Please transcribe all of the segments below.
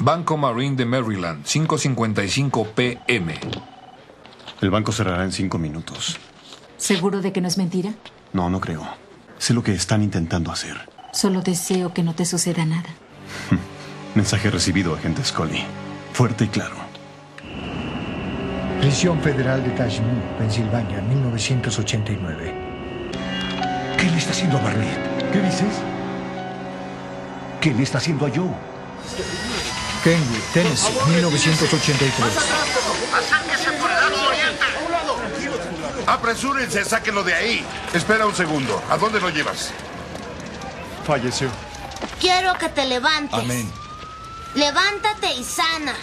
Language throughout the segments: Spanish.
Banco Marine de Maryland, 5.55 pm. El banco cerrará en cinco minutos. ¿Seguro de que no es mentira? No, no creo. Sé lo que están intentando hacer. Solo deseo que no te suceda nada. Mensaje recibido, agente Scully. Fuerte y claro. Prisión Federal de Tashmore, Pensilvania, 1989. ¿Qué le está haciendo a Barnett? ¿Qué dices? ¿Qué le está haciendo a Joe? Kenwood, Tennessee, 1983. Apresúrense, sáquenlo de ahí. Espera un segundo. ¿A dónde lo llevas? Falleció. Quiero que te levantes. Amén. Levántate y sana.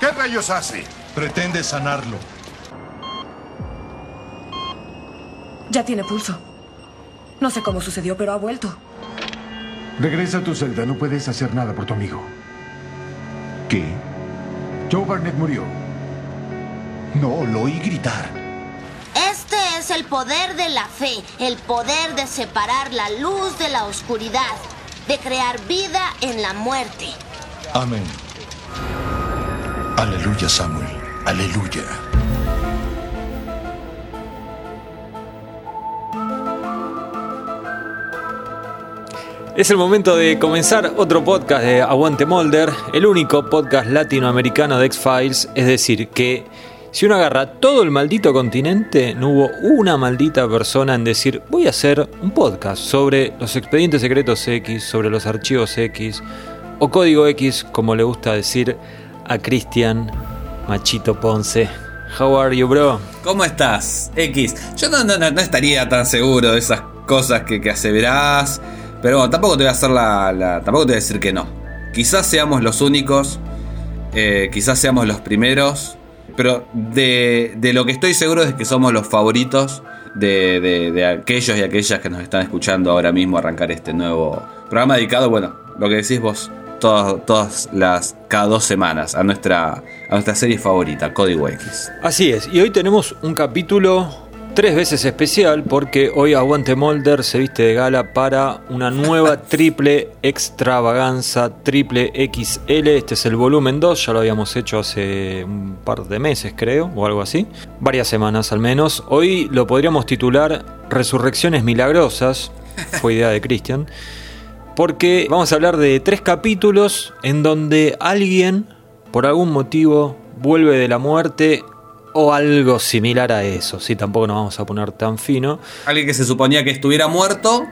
¿Qué rayos hace? Pretende sanarlo. Ya tiene pulso. No sé cómo sucedió, pero ha vuelto. Regresa a tu celda, no puedes hacer nada por tu amigo. ¿Qué? Joe Barnett murió. No, lo oí gritar. Este es el poder de la fe, el poder de separar la luz de la oscuridad, de crear vida en la muerte. Amén. Aleluya, Samuel. Aleluya. Es el momento de comenzar otro podcast de Aguante Molder, el único podcast latinoamericano de X-Files, es decir, que si uno agarra todo el maldito continente, no hubo una maldita persona en decir, voy a hacer un podcast sobre los expedientes secretos X, sobre los archivos X, o código X, como le gusta decir a Cristian Machito Ponce. How are you, bro? ¿Cómo estás, X? Yo no, estaría tan seguro de esas cosas que, que aseverás. Pero bueno, tampoco te voy a hacer la, Tampoco te voy a decir que no. Quizás seamos los únicos. eh, quizás seamos los primeros. Pero de, de lo que estoy seguro es que somos los favoritos de, de- de aquellos y aquellas que nos están escuchando ahora mismo arrancar este nuevo programa dedicado, bueno, lo que decís vos, todas, todas las. cada dos semanas, a nuestra, a nuestra serie favorita, Código X. Así es, y hoy tenemos un capítulo tres veces especial porque hoy Aguante Molder se viste de gala para una nueva triple extravaganza, triple XL. Este es el volumen 2, ya lo habíamos hecho hace un par de meses creo, o algo así. Varias semanas al menos. Hoy lo podríamos titular Resurrecciones Milagrosas, fue idea de Christian. Porque vamos a hablar de tres capítulos en donde alguien, por algún motivo, vuelve de la muerte o algo similar a eso. Sí, tampoco nos vamos a poner tan fino. Alguien que se suponía que estuviera muerto,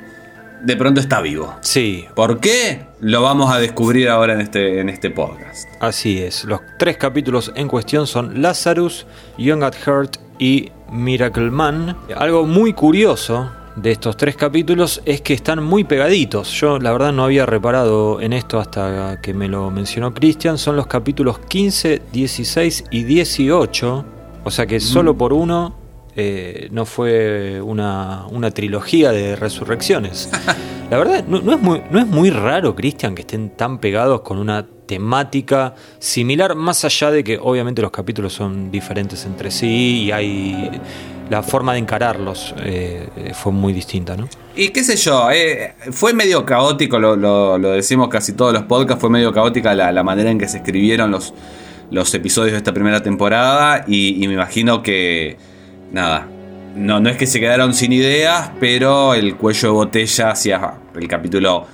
de pronto está vivo. Sí, ¿Por qué? Lo vamos a descubrir ahora en este, en este podcast. así es. Los tres capítulos en cuestión son Lazarus, Young at Heart y Miracle Man. Algo muy curioso de estos tres capítulos es que están muy pegaditos. Yo la verdad no había reparado en esto hasta que me lo mencionó Christian. Son los capítulos 15, 16 y 18. O sea que solo por uno eh, no fue una, una trilogía de resurrecciones. La verdad, no, no es, muy, no es muy raro, Christian, que estén tan pegados con una temática similar, más allá de que obviamente los capítulos son diferentes entre sí y hay la forma de encararlos eh, eh, fue muy distinta, ¿no? Y qué sé yo, eh, fue medio caótico, lo, lo- lo decimos casi todos los podcasts, fue medio caótica la, la manera en que se escribieron los, los episodios de esta primera temporada y, y me imagino que, nada, no, no es que se quedaron sin ideas, pero el cuello de botella hacia el capítulo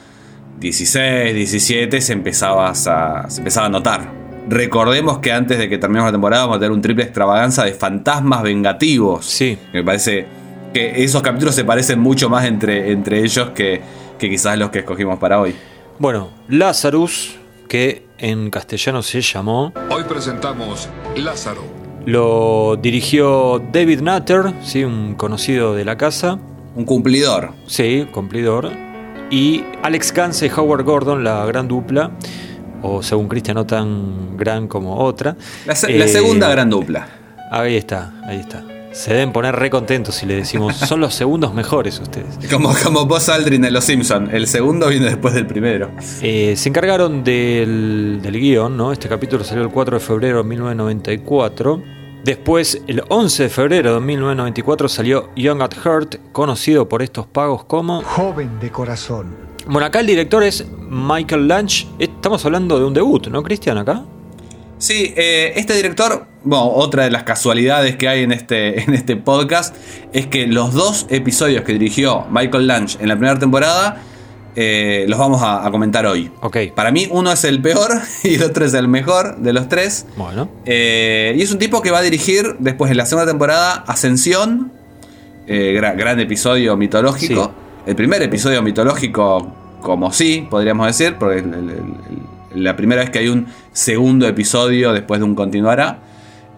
16, 17 se empezaba a, se empezaba a notar. Recordemos que antes de que terminemos la temporada vamos a tener un triple extravaganza de fantasmas vengativos. Sí. Me parece que esos capítulos se parecen mucho más entre, entre ellos que, que quizás los que escogimos para hoy. Bueno, Lazarus, que en castellano se llamó, Hoy presentamos Lázaro. lo dirigió David Nutter, ¿sí? un conocido de la casa, Un cumplidor. Sí, cumplidor. Y Alex Gance y Howard Gordon, la gran dupla, o según Cristian, no tan gran como otra. La, se- la Eh, segunda gran dupla. Ahí está, ahí está. Se deben poner re contentos si le decimos, son los segundos mejores ustedes. Como, como Buzz Aldrin en Los Simpson. El segundo viene después del primero. Eh, se encargaron del, del guion, ¿no? Este capítulo salió el 4 de febrero de 1994. Después, el 11 de febrero de 1994 salió Young at Heart, conocido por estos pagos como Joven de corazón. Bueno, acá el director es Michael Lunch. Estamos hablando de un debut, ¿no, Cristian? Acá. Sí, eh, este director, bueno, otra de las casualidades que hay en este, en este podcast es que los dos episodios que dirigió Michael Lunch en la primera temporada eh, los vamos a, a comentar hoy. Ok. Para mí uno es el peor y el otro es el mejor de los tres. Bueno. Eh, y es un tipo que va a dirigir después en la segunda temporada Ascensión, eh, gra- gran episodio mitológico. El primer episodio mitológico, como sí, podríamos decir, porque el- el- el- la primera vez que hay un segundo episodio después de un continuará.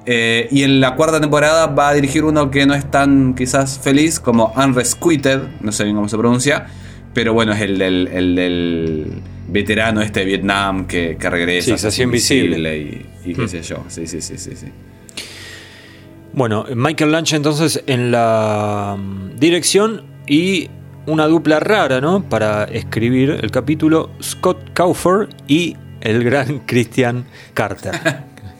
Eh, y en la cuarta temporada va a dirigir uno que no es tan quizás feliz como Unresquited, no sé bien cómo se pronuncia, pero bueno, es el del, el del veterano este de Vietnam que, que regresa. Sí, se hacía invisible. Y, y qué Hmm. sé yo. Sí, sí, sí, sí, sí. Bueno, Michael Lunch entonces en la dirección y una dupla rara, ¿no? Para escribir el capítulo Scott Kaufer y el gran Christian Carter,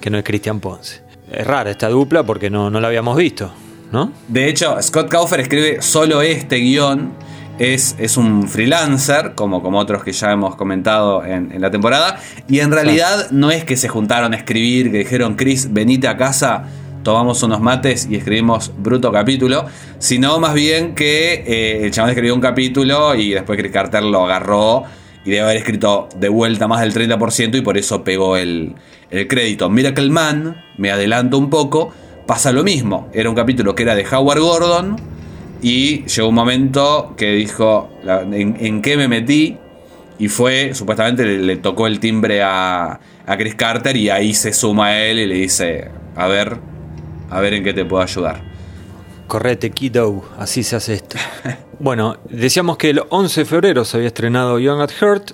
que no es Christian Ponce. Es rara esta dupla porque no, no la habíamos visto, ¿no? De hecho, Scott Kaufer escribe solo este guion. Es, es un freelancer, como, como otros que ya hemos comentado en, en la temporada. Y en realidad no es que se juntaron a escribir, que dijeron, Chris, venite a casa, tomamos unos mates y escribimos bruto capítulo. Sino más bien que eh, el chabón escribió un capítulo y después Chris Carter lo agarró y debe haber escrito de vuelta más del 30% y por eso pegó el, el crédito. Miracle Man, me adelanto un poco, pasa lo mismo. Era un capítulo que era de Howard Gordon y llegó un momento que dijo, ¿en, qué me metí? Y fue, supuestamente le, le tocó el timbre a, a Chris Carter y ahí se suma a él y le dice, a ver, a ver en qué te puedo ayudar. Correte, kiddo, así se hace esto. Bueno, decíamos que el 11 de febrero se había estrenado Young at Heart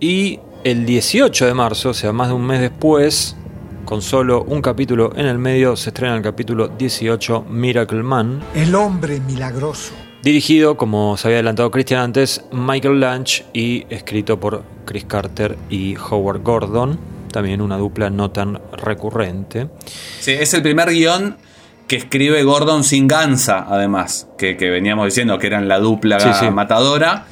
y el 18 de marzo, o sea, más de un mes después, con solo un capítulo en el medio, se estrena el capítulo 18, Miracle Man, El hombre milagroso. dirigido, como se había adelantado Christian antes, Michael Lunch y escrito por Chris Carter y Howard Gordon, también una dupla no tan recurrente. Sí, es el primer guion que escribe Gordon sin Gansa, además, que, que veníamos diciendo que eran la dupla Sí, sí. matadora.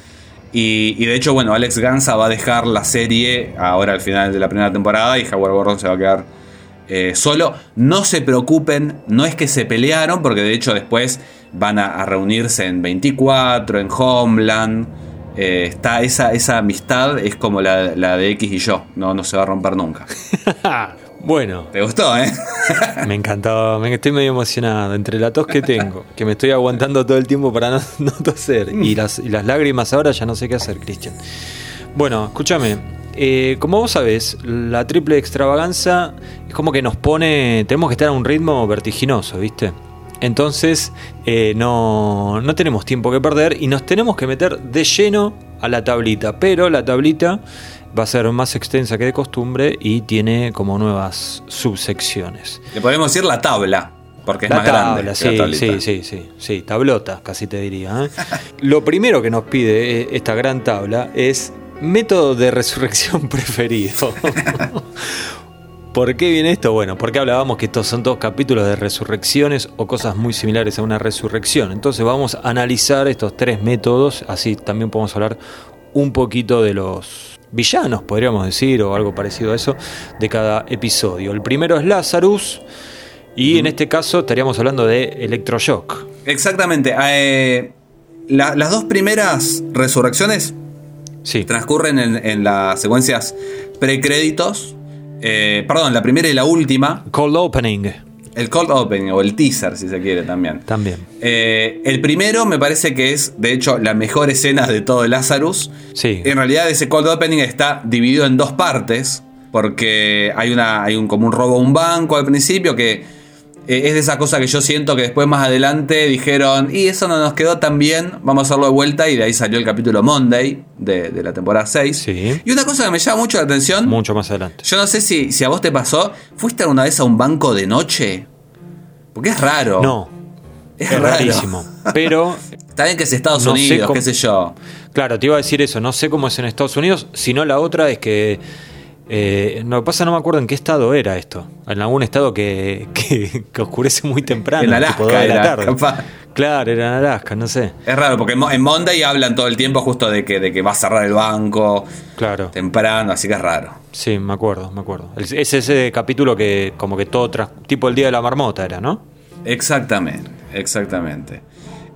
Y, y de hecho, bueno, Alex Gansa va a dejar la serie ahora al final de la primera temporada y Howard Gordon se va a quedar eh, solo. No se preocupen, no es que se pelearon, porque de hecho después van a, a reunirse en 24, en Homeland. Eh, está esa, esa amistad, es como la, la de X y yo, no, no se va a romper nunca. Bueno, ¿Te gustó, eh? Me encantó, me estoy medio emocionado. Entre la tos que tengo, que me estoy aguantando todo el tiempo para no, no toser, y las, y las lágrimas ahora ya no sé qué hacer, Cristian. Bueno, escúchame. eh, como vos sabés, la triple extravaganza es como que nos pone. Tenemos que estar a un ritmo vertiginoso, ¿viste? Entonces, eh, no, no tenemos tiempo que perder y nos tenemos que meter de lleno a la tablita. Pero la tablita va a ser más extensa que de costumbre y tiene como nuevas subsecciones. Le podemos decir la tabla, porque es La más tabla, grande. sí, la sí, sí, sí, sí, tablota, casi te diría. ¿eh? Lo primero que nos pide eh, esta gran tabla es método de resurrección preferido. ¿Por qué viene esto? Bueno, porque hablábamos que estos son dos capítulos de resurrecciones o cosas muy similares a una resurrección. Entonces vamos a analizar estos tres métodos, así también podemos hablar un poquito de los villanos, podríamos decir, o algo parecido a eso, de cada episodio. El primero es Lazarus, y en este caso estaríamos hablando de Electroshock. Exactamente. eh, la- las dos primeras resurrecciones Sí. transcurren en, en las secuencias precréditos. Eh, perdón, la primera y la última. Cold Opening. El cold opening o el teaser, si se quiere también. También. Eh, el primero me parece que es, de hecho, la mejor escena de todo el Lazarus. Sí. En realidad ese cold opening está dividido en dos partes. Porque hay, una, hay un, como un robo a un banco al principio que eh, es de esa cosa que yo siento que después más adelante dijeron, y eso no nos quedó tan bien, vamos a hacerlo de vuelta y de ahí salió el capítulo Monday de, de la temporada 6. Sí. Y una cosa que me llama mucho la atención, Mucho más adelante. yo no sé si, si a vos te pasó, ¿fuiste alguna vez a un banco de noche? Porque es raro. No. es, Es raro. rarísimo. Pero, Está bien que es Estados No sé Unidos, cómo- qué sé yo. claro, te iba a decir eso. No sé cómo es en Estados Unidos, sino la otra es que Eh, no pasa, no me acuerdo en qué estado era esto. En algún estado que, que, que oscurece muy temprano. En Alaska tipo de la era, tarde. capaz. Claro, era en Alaska, no sé. Es raro, porque en Mo- en Monday hablan todo el tiempo justo de que, de que va a cerrar el banco Claro. temprano, así que es raro. Sí, me acuerdo, me acuerdo. Es es ese capítulo que como que todo tras, tipo el día de la marmota era, ¿no? Exactamente, exactamente.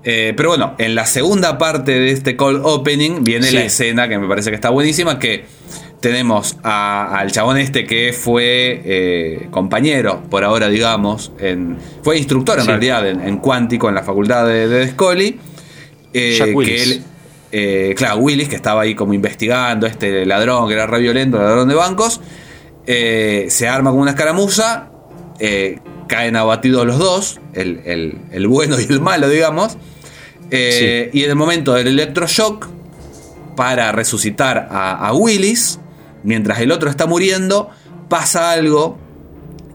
Eh, pero bueno, en la segunda parte de este call opening viene Sí. la escena que me parece que está buenísima, que tenemos a- al chabón este que fue eh, compañero, por ahora digamos, en, fue instructor en Sí. realidad en, en cuántico en la facultad de, de Scully. eh, Jack que Willis. él- eh, claro, Willis, que estaba ahí como investigando, este ladrón que era re violento, ladrón de bancos, se arma con una escaramuza, caen abatidos los dos, el, el- el bueno y el malo, digamos, y en el momento del electroshock, para resucitar a, a Willis, mientras el otro está muriendo, pasa algo.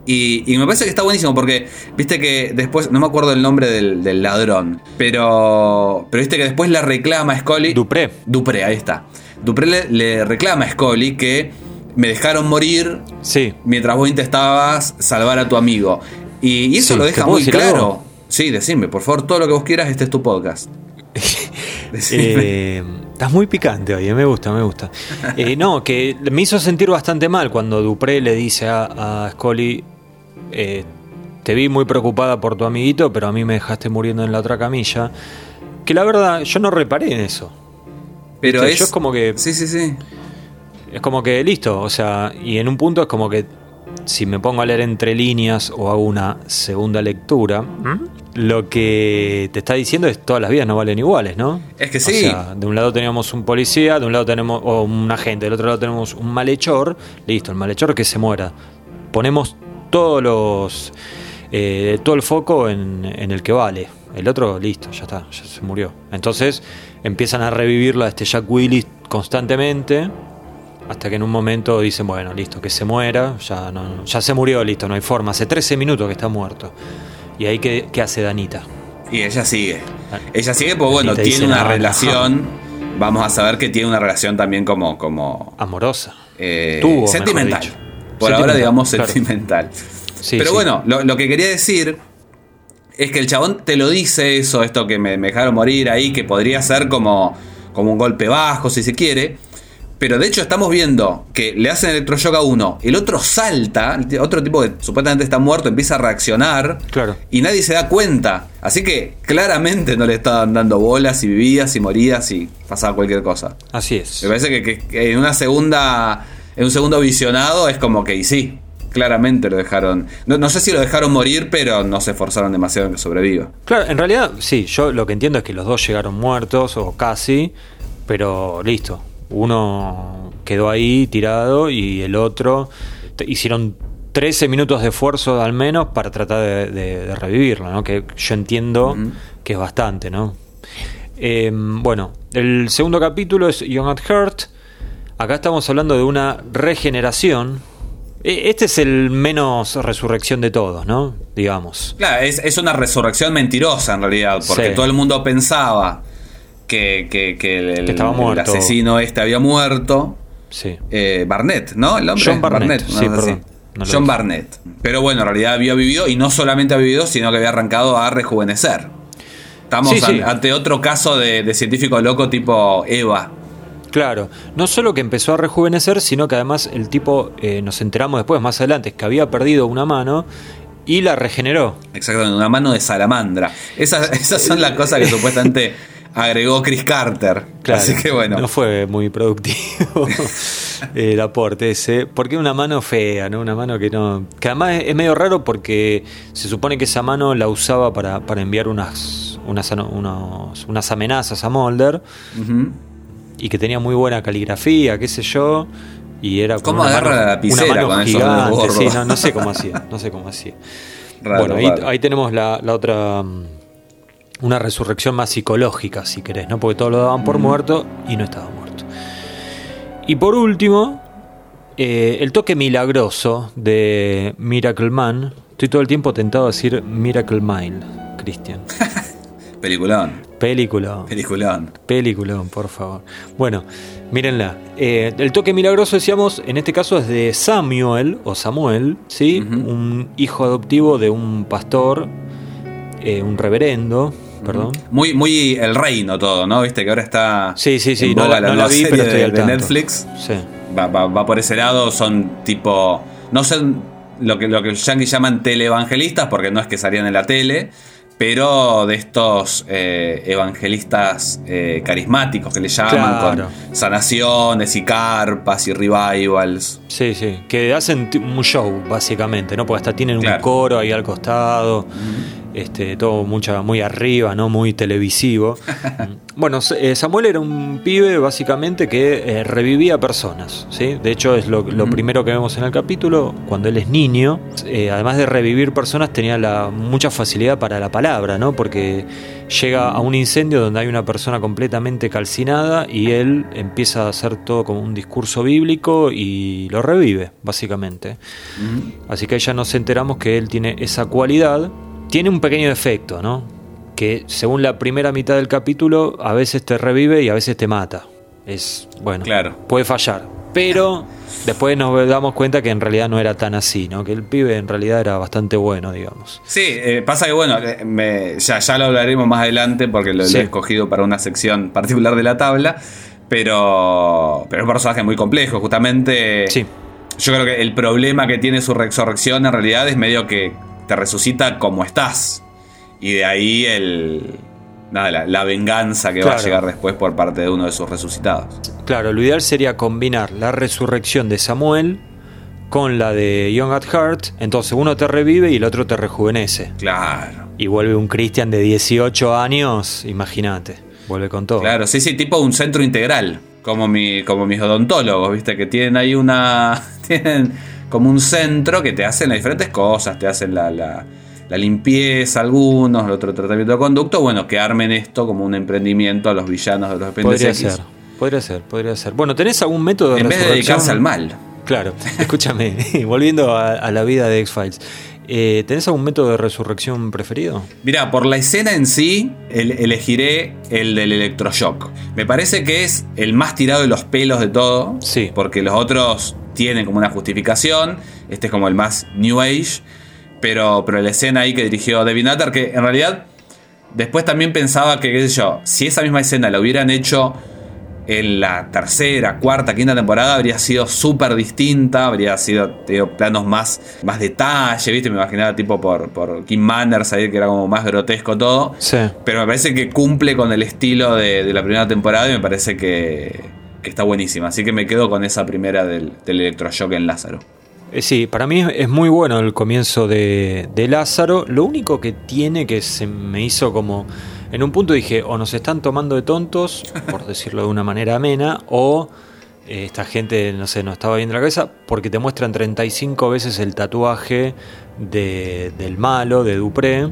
Y, y me parece que está buenísimo porque, viste que después, no me acuerdo el nombre del, del ladrón, pero, pero viste que después le reclama a Scully. Dupré. Dupré, ahí está. Dupré le, le reclama a Scully que me dejaron morir Sí. mientras vos intentabas salvar a tu amigo. Y, y eso Sí, lo ¿te deja muy claro. algo? Sí, decime, por favor, todo lo que vos quieras, este es tu podcast. Eh, estás muy picante hoy, eh, me gusta, me gusta. Eh, no, que me hizo sentir bastante mal cuando Dupré le dice a, a Scully, eh, te vi muy preocupada por tu amiguito, pero a mí me dejaste muriendo en la otra camilla. Que la verdad, yo no reparé en eso. Pero es, yo es como que Sí, sí, sí. es como que listo, o sea, y en un punto es como que si me pongo a leer entre líneas o hago una segunda lectura, lo que te está diciendo es todas las vidas no valen iguales, ¿no? Es que O sí. sea, de un lado tenemos un policía, de un lado tenemos o un agente, del otro lado tenemos un malhechor, listo, el malhechor que se muera. Ponemos todos los eh, todo el foco en, en el que vale. El otro, listo, ya está, ya se murió. Entonces empiezan a revivirlo a este Jack Willis constantemente. Hasta que en un momento dicen, bueno, listo, que se muera, ya, no, ya se murió, listo, no hay forma. Hace 13 minutos que está muerto. Y ahí, ¿qué, qué hace Danita? Y ella sigue. Ah. Ella sigue porque, bueno, tiene una "No, no". relación. Vamos a saber que tiene una relación también como. como Amorosa. eh, Tuvo, sentimental. Por ahora, digamos, claro. sentimental. Sí, Pero sí. bueno, lo, lo que quería decir es que el chabón te lo dice eso, esto que me, me dejaron morir ahí, que podría ser como, como un golpe bajo, si se quiere. Pero de hecho estamos viendo que le hacen electroshock a uno, el otro salta, otro tipo que supuestamente está muerto empieza a reaccionar Claro. y nadie se da cuenta. Así que claramente no le estaban dando bolas y vivías y morías y pasaba cualquier cosa. Así es. Me parece que, que- que en una segunda. En un segundo visionado es como que y sí. Claramente lo dejaron. No, no sé si lo dejaron morir, pero no se esforzaron demasiado en que sobreviva. Claro, en realidad, sí, yo lo que entiendo es que los dos llegaron muertos o casi, pero listo. Uno quedó ahí tirado y el otro hicieron 13 minutos de esfuerzo al menos para tratar de, de- de revivirlo, ¿no? Que yo entiendo que es bastante, ¿no? Eh, bueno, el segundo capítulo es Young at Heart. Acá estamos hablando de una regeneración. E- Este es el menos resurrección de todos, ¿no? Digamos. Claro, es, es una resurrección mentirosa en realidad, porque Sí. todo el mundo pensaba que, que- que el, Que estaba el muerto. asesino este había muerto. Sí. Eh, Barnett, ¿no? El hombre. John Barnett, una sí, perdón, no John dije. Barnett. Pero bueno, en realidad había vivido y no solamente había vivido, sino que había arrancado a rejuvenecer. Estamos Sí, sí. an- ante otro caso de, de científico loco tipo Eva. Claro, no solo que empezó a rejuvenecer, sino que además el tipo, eh, nos enteramos después, más adelante, que había perdido una mano y la regeneró. Exactamente, una mano de salamandra. Esas, esas son las cosas que supuestamente agregó Chris Carter. Claro, Así que bueno. No fue muy productivo el aporte ese. Porque una mano fea, ¿no? Una mano que no. Que además es, medio raro porque se supone que esa mano la usaba para, para enviar unas, unas, unos- unas amenazas a Mulder. Y que tenía muy buena caligrafía, qué sé yo. Y era con ¿Cómo una agarra mano- la lapicera con gigante, sí, no, no sé cómo hacía, no sé cómo hacía. Raro, bueno, ahí, ahí tenemos la, la otra. Una resurrección más psicológica, si querés, ¿no? Porque todos lo daban por muerto y no estaba muerto. Y por último, eh, el toque milagroso de Miracle Man. Estoy todo el tiempo tentado a decir Miracle Mile, Cristian. Peliculón. Película. Peliculón. Peliculón, por favor. Bueno, mírenla. Eh, el toque milagroso, decíamos, en este caso es de Samuel, o Samuel, ¿sí? Un hijo adoptivo de un pastor, eh, un reverendo, perdón. Muy, muy el reino todo, ¿no? Viste que ahora está. Sí, sí, sí, no la- no la vi, pero estoy de, al de tanto. Netflix. Sí. Va, va- va por ese lado, son tipo. No sé lo que, lo que los yankees llaman teleevangelistas, porque no es que salían en la tele, pero de estos eh, evangelistas eh, carismáticos que le llaman, Claro. con sanaciones y carpas y revivals. Sí, sí, que hacen un show, básicamente, ¿no? Porque hasta tienen un coro ahí al costado, este, todo mucha, muy arriba, ¿no? Muy televisivo. bueno, eh, Samuel era un pibe, básicamente, que eh, revivía personas, ¿sí? De hecho, es lo, lo primero que vemos en el capítulo, cuando él es niño. Eh, además de revivir personas, tenía la, mucha facilidad para la palabra, ¿no? Porque llega a un incendio donde hay una persona completamente calcinada y él empieza a hacer todo como un discurso bíblico y lo revive, básicamente. Así que ya nos enteramos que él tiene esa cualidad. Tiene un pequeño defecto, ¿no? Que según la primera mitad del capítulo, a veces te revive y a veces te mata. Es, bueno, Claro. puede fallar. Pero después nos damos cuenta que en realidad no era tan así, ¿no? Que el pibe en realidad era bastante bueno, digamos. Sí, eh, pasa que bueno, eh, me- ya, ya lo hablaremos más adelante porque lo, lo he escogido para una sección particular de la tabla, pero, pero es un personaje muy complejo, justamente. Sí. Yo creo que el problema que tiene su resurrección en realidad es medio que te resucita como estás. Y de ahí el. Nada, la, la venganza que va a llegar después por parte de uno de sus resucitados. Claro, lo ideal sería combinar la resurrección de Samuel con la de Young at Heart. Entonces uno te revive y el otro te rejuvenece. Claro. Y vuelve un Christian de 18 años, imagínate. Vuelve con todo. Claro, sí, sí, tipo un centro integral. Como, mi, como mis odontólogos, ¿viste? Que tienen ahí una. Tienen como un centro que te hacen las diferentes cosas. Te hacen la, la- la limpieza, algunos, el otro tratamiento de conducto. Bueno, que armen esto como un emprendimiento a los villanos de los Podría X. ser, podría ser, podría ser. Bueno, ¿tenés algún método de En vez de dedicarse al mal. Claro, escúchame, volviendo a, a la vida de X-Files. Eh, ¿Tenés algún método de resurrección preferido? Mira, por la escena en sí, el- elegiré el del electroshock. Me parece que es el más tirado de los pelos de todo. Sí. Porque los otros tienen como una justificación. Este es como el más New Age. Pero, pero la escena ahí que dirigió David Nutter, que en realidad después también pensaba que, qué sé yo, si esa misma escena la hubieran hecho en la tercera, cuarta, quinta temporada habría sido súper distinta, habría sido digo, planos más, más detalle, ¿viste? Me imaginaba tipo por, por Kim Manners ahí que era como más grotesco todo. Sí. Pero me parece que cumple con el estilo de, de la primera temporada y me parece que, que está buenísima. Así que me quedo con esa primera del, del electroshock en Lázaro. Eh, Sí, para mí es- es muy bueno el comienzo de, de Lázaro. Lo único que tiene que se me hizo como. En un punto dije, o nos están tomando de tontos, por decirlo de una manera amena, o eh, esta gente, no sé, no estaba viendo la cabeza, porque te muestran 35 veces el tatuaje de- del malo, de Dupré,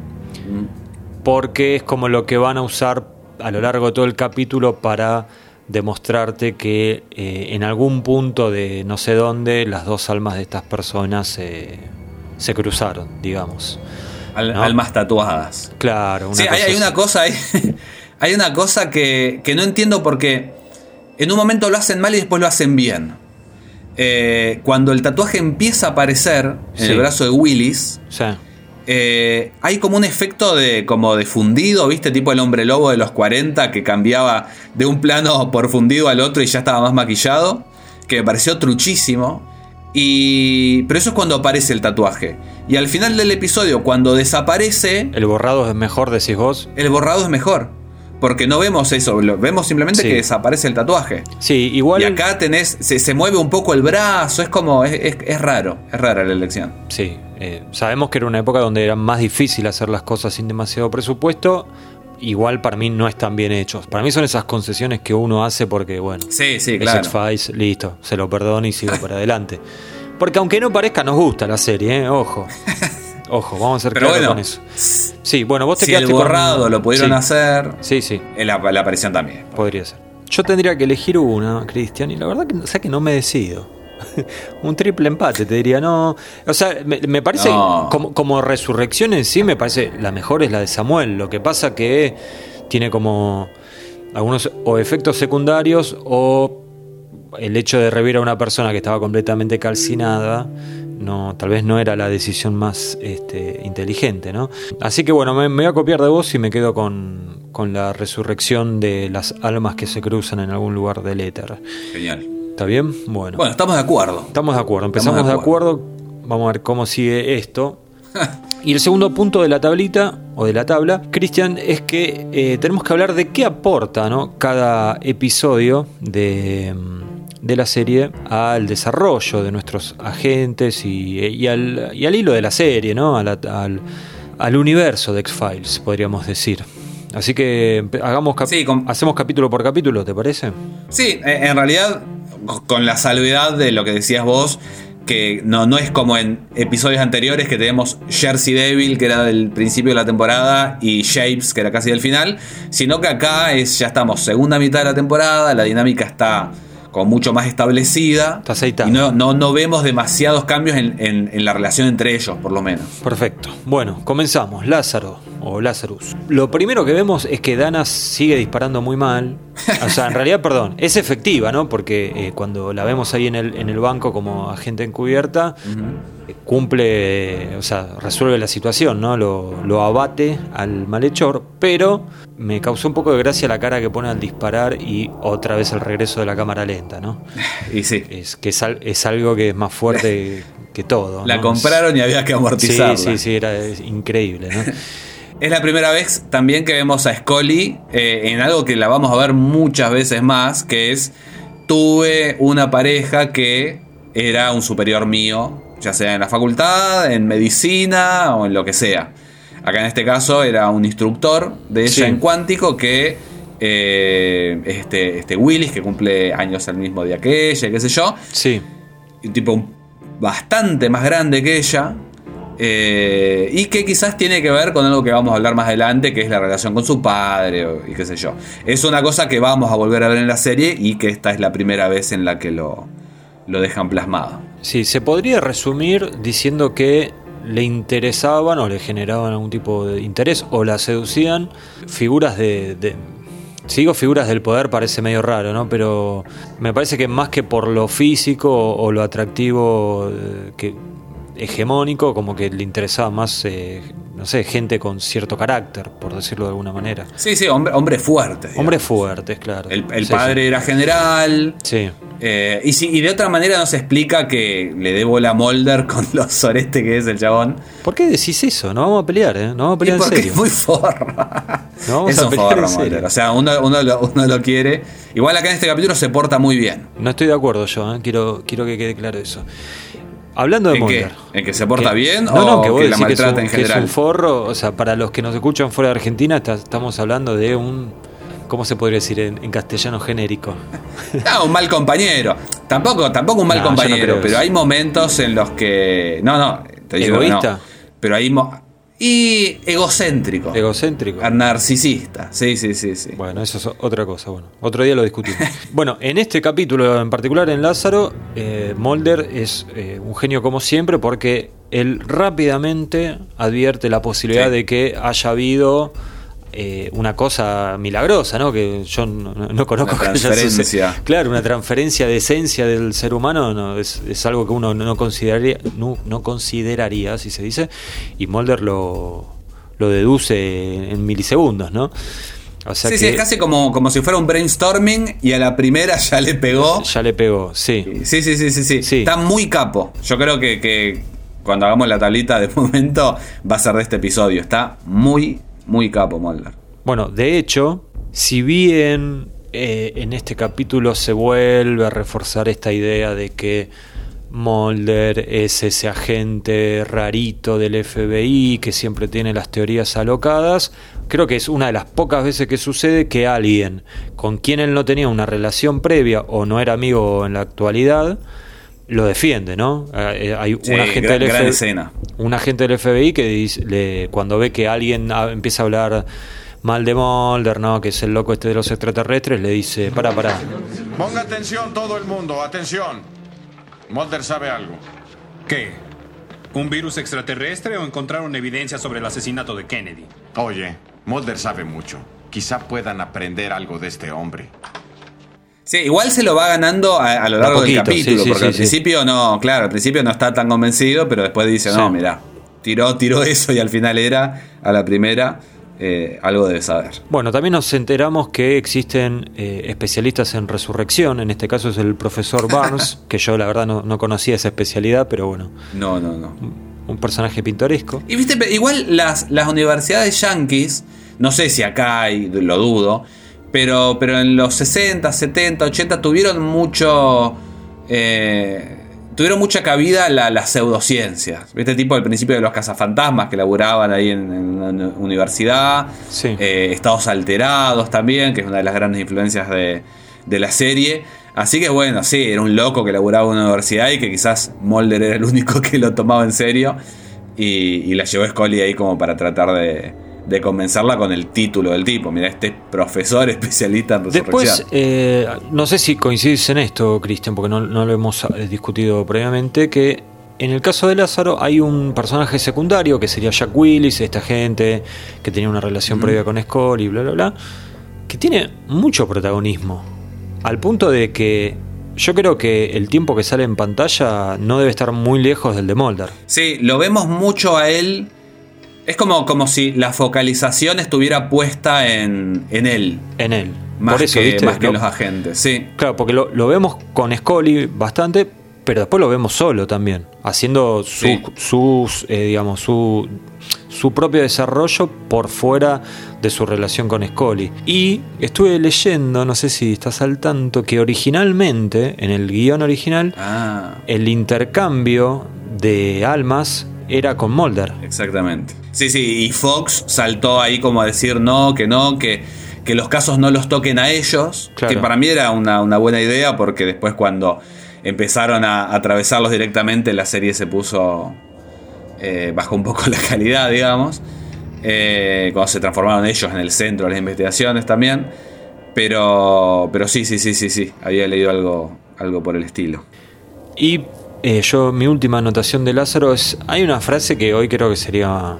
porque es como lo que van a usar a lo largo de todo el capítulo para demostrarte que eh, en algún punto de no sé dónde las dos almas de estas personas eh, se cruzaron, digamos. Al- ¿No? Almas tatuadas. Claro, una sí, hay, cosa hay así. una cosa ahí. hay una cosa que, que no entiendo porque en un momento lo hacen mal y después lo hacen bien. Eh, cuando el tatuaje empieza a aparecer en Sí. el brazo de Willis, Sí. eh, hay como un efecto de como de fundido, ¿viste? Tipo el hombre lobo de los 40 que cambiaba de un plano por fundido al otro y ya estaba más maquillado, que me pareció truchísimo. Y pero eso es cuando aparece el tatuaje. Y al final del episodio cuando desaparece, El borrado es mejor, decís vos. el borrado es mejor. Porque no vemos eso, lo- vemos simplemente Sí. que desaparece el tatuaje. Sí, igual. Y acá tenés, se, se mueve un poco el brazo, es como, es, es- es raro, es rara la elección. Sí, eh, sabemos que era una época donde era más difícil hacer las cosas sin demasiado presupuesto. Igual para mí no están bien hechos. Para mí son esas concesiones que uno hace porque, bueno, Sí, sí, claro. X-Files, listo, se lo perdono y sigo para adelante. Porque aunque no parezca, nos gusta la serie, ¿eh? ojo. Ojo, vamos a ser Pero claros bueno, con eso. Sí, bueno, vos te Si quedaste el con- borrado lo pudieron Sí, hacer, Sí, sí, en la, la aparición también. podría ser. Yo tendría que elegir una, Cristian, y la verdad que, o sea que no me decido. Un triple empate, te diría, no. O sea, me, me parece, No. como, como resurrección en sí, me parece la mejor es la de Samuel. Lo que pasa que tiene como algunos o efectos secundarios o el hecho de revivir a una persona que estaba completamente calcinada no, tal vez no era la decisión más este, inteligente, ¿no? Así que bueno, me, me, voy a copiar de vos y me quedo con, con, la resurrección de las almas que se cruzan en algún lugar del éter. Genial. ¿Está bien? Bueno. Bueno, estamos de acuerdo. Estamos de acuerdo, empezamos de, acuerdo. de acuerdo. Vamos a ver cómo sigue esto. y el segundo punto de la tablita, o de la tabla, Cristian, es que eh, tenemos que hablar de qué aporta ¿no? cada episodio de de la serie al desarrollo de nuestros agentes y, y, al, y al, hilo de la serie, ¿no? Al, al, al universo de X-Files, podríamos decir. Así que hagamos cap sí, con... hacemos capítulo por capítulo, ¿te parece? Sí, en realidad, con la salvedad de lo que decías vos, que no, no es como en episodios anteriores que tenemos Jersey Devil, que era del principio de la temporada, y Shapes, que era casi del final, sino que acá es, ya estamos segunda mitad de la temporada, la dinámica está como mucho más establecida. Está y no, no, no, vemos demasiados cambios en, en, en, la relación entre ellos, por lo menos. Perfecto. Bueno, comenzamos. Lázaro o Lazarus. Lo primero que vemos es que Dana sigue disparando muy mal. O sea, en realidad, perdón, es efectiva, ¿no? Porque eh, cuando la vemos ahí en el, en el banco como agente encubierta, uh -huh. cumple, o sea, resuelve la situación, ¿no? Lo, lo abate al malhechor, pero me causó un poco de gracia la cara que pone al disparar y otra vez el regreso de la cámara lenta, ¿no? Y sí. Es que es, es algo que es más fuerte que todo. La compraron y había que amortizarla. Sí, sí, sí, era increíble, ¿no? Es la primera vez también que vemos a Scully eh, en algo que la vamos a ver muchas veces más, que es tuve una pareja que era un superior mío, ya sea en la facultad, en medicina o en lo que sea. Acá en este caso era un instructor de ella sí. en cuántico que eh, este, este Willis, que cumple años el mismo día que ella, qué sé yo. Sí. Un tipo bastante más grande que ella. Eh, y que quizás tiene que ver con algo que vamos a hablar más adelante, que es la relación con su padre y qué sé yo. Es una cosa que vamos a volver a ver en la serie y que esta es la primera vez en la que lo, lo dejan plasmado. Sí, se podría resumir diciendo que le interesaban o le generaban algún tipo de interés o la seducían figuras de, de si digo figuras del poder parece medio raro, ¿no? Pero me parece que más que por lo físico o, lo atractivo eh, que hegemónico, como que le interesaba más, eh, no sé, gente con cierto carácter, por decirlo de alguna manera. Sí, sí, hombre, hombre fuerte. Hombres fuertes, claro. El, el sí, padre sí. era general. Sí. Eh, y, si, y, de otra manera nos explica que le debo la Molder con lo soreste que es el chabón. ¿Por qué decís eso? No vamos a pelear, ¿eh? No vamos a pelear ¿Y porque en serio. es muy forra. No es un forro, Molder. O sea, uno, uno, lo, uno, lo, quiere. Igual acá en este capítulo se porta muy bien. No estoy de acuerdo yo, ¿eh? quiero, quiero que quede claro eso. Hablando de ¿En Mulder. Qué? ¿En que se porta bien no, o no, que, vos que la maltrata que en un, general? Que es un forro, o sea, para los que nos escuchan fuera de Argentina, está, estamos hablando de un. ¿Cómo se podría decir en, en castellano genérico? No, un mal compañero. Tampoco, tampoco un mal no, compañero, pero hay momentos en los que. No, no. Te digo ¿Egoísta? No, pero hay. Mo... Y egocéntrico. Egocéntrico. Narcisista. Sí, sí, sí, sí. Bueno, eso es otra cosa. Bueno, otro día lo discutimos. bueno, en este capítulo en particular, en Lázaro, eh, Mulder es eh, un genio como siempre porque él rápidamente advierte la posibilidad sí. de que haya habido eh, una cosa milagrosa, ¿no? Que yo no, no conozco. Una transferencia. Claro, una transferencia de esencia del ser humano no, es, es, algo que uno no consideraría, no, no consideraría, si se dice, y Mulder lo, lo deduce en milisegundos, ¿no? O sea sí, que, sí, es casi como, como si fuera un brainstorming y a la primera ya le pegó. Ya le pegó, sí. Sí, sí, sí, sí. sí. sí. Está muy capo. Yo creo que, que cuando hagamos la tablita de momento va a ser de este episodio. Está muy, muy capo Mulder. Bueno, de hecho, si bien eh, en este capítulo se vuelve a reforzar esta idea de que Mulder es ese agente rarito del FBI que siempre tiene las teorías alocadas, creo que es una de las pocas veces que sucede que alguien con quien él no tenía una relación previa o no era amigo en la actualidad, lo defiende, ¿no? Eh, hay sí, un agente gran, del gran FBI, un agente del FBI que dice, le, cuando ve que alguien empieza a hablar mal de Mulder, ¿no? Que es el loco este de los extraterrestres, le dice, para, para. Ponga atención todo el mundo, atención. Mulder sabe algo. ¿Qué? ¿Un virus extraterrestre o encontraron evidencia sobre el asesinato de Kennedy? Oye, Mulder sabe mucho. Quizá puedan aprender algo de este hombre. Sí, igual se lo va ganando a, a lo A largo poquito, del capítulo, sí, porque sí, al principio no, claro, al principio no está tan convencido, pero después dice, no, mira, tiró, tiró eso y al final era, a la primera, eh, algo debe saber. Bueno, también nos enteramos que existen eh, especialistas en resurrección, en este caso es el profesor Barnes, que yo la verdad no, no conocía esa especialidad, pero bueno, No, no, no. un personaje pintoresco. Y viste, igual las, las universidades yankees, no sé si acá hay, lo dudo, pero, pero en los 60, 70, 80 tuvieron mucho. eh, tuvieron mucha cabida la- las pseudociencias. ¿Viste? Tipo al principio de los cazafantasmas que laburaban ahí en, en una universidad. Sí. Eh, Estados alterados también, que es una de las grandes influencias de, de la serie. Así que bueno, sí, era un loco que laburaba en una universidad y que quizás Mulder era el único que lo tomaba en serio. Y, y la llevó Scully ahí como para tratar de, de convencerla con el título del tipo. Mira, este profesor especialista en resurrección. Después, eh, no sé si coincidís en esto, Cristian, porque no, no lo hemos eh, discutido previamente, que en el caso de Lázaro hay un personaje secundario que sería Jack Willis, esta gente que tenía una relación previa con Scully y bla, bla, bla, que tiene mucho protagonismo. Al punto de que yo creo que el tiempo que sale en pantalla no debe estar muy lejos del de Mulder. Sí, lo vemos mucho a él. Es como, como si la focalización estuviera puesta en, en él. En él. Más, Por eso, que, ¿viste? más que Lo- los agentes, sí. Claro, porque lo, lo vemos con Scully bastante, pero después lo vemos solo también, haciendo su, Sí. sus, eh, digamos, su, su propio desarrollo por fuera de su relación con Scully. Y estuve leyendo, no sé si estás al tanto, que originalmente, en el guion original, Ah, el intercambio de almas era con Mulder. exactamente. Sí, sí, y Fox saltó ahí como a decir no, que no, que, que los casos no los toquen a ellos. Claro. Que para mí era una, una buena idea porque después cuando empezaron a atravesarlos directamente la serie se puso... eh, bajó un poco la calidad, digamos. Eh, cuando se transformaron ellos en el centro de las investigaciones también. Pero, pero sí, sí, sí, sí, sí. Había leído algo, algo por el estilo. Y eh, yo, mi última anotación de Lázaro es, hay una frase que hoy creo que sería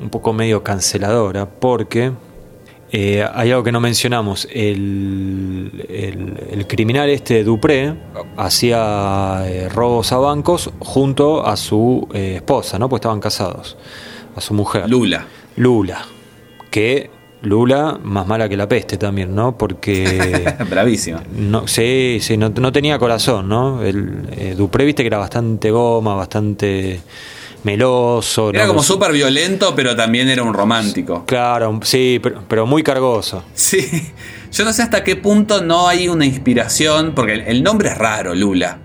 un poco medio canceladora, porque eh, hay algo que no mencionamos, el, el- el criminal este Dupré hacía eh, robos a bancos junto a su esposa, ¿no? Pues estaban casados, a su mujer. Lula. Lula, que Lula más mala que la peste también, ¿no? Porque... Bravísima. No, sí, sí, no, no tenía corazón, ¿no? El eh, Dupré, viste que era bastante goma, bastante meloso. Era ¿no? como súper violento, pero también era un romántico. Claro, sí, pero, pero muy cargoso. Sí. Yo no sé hasta qué punto no hay una inspiración, porque el, el nombre es raro, Lula.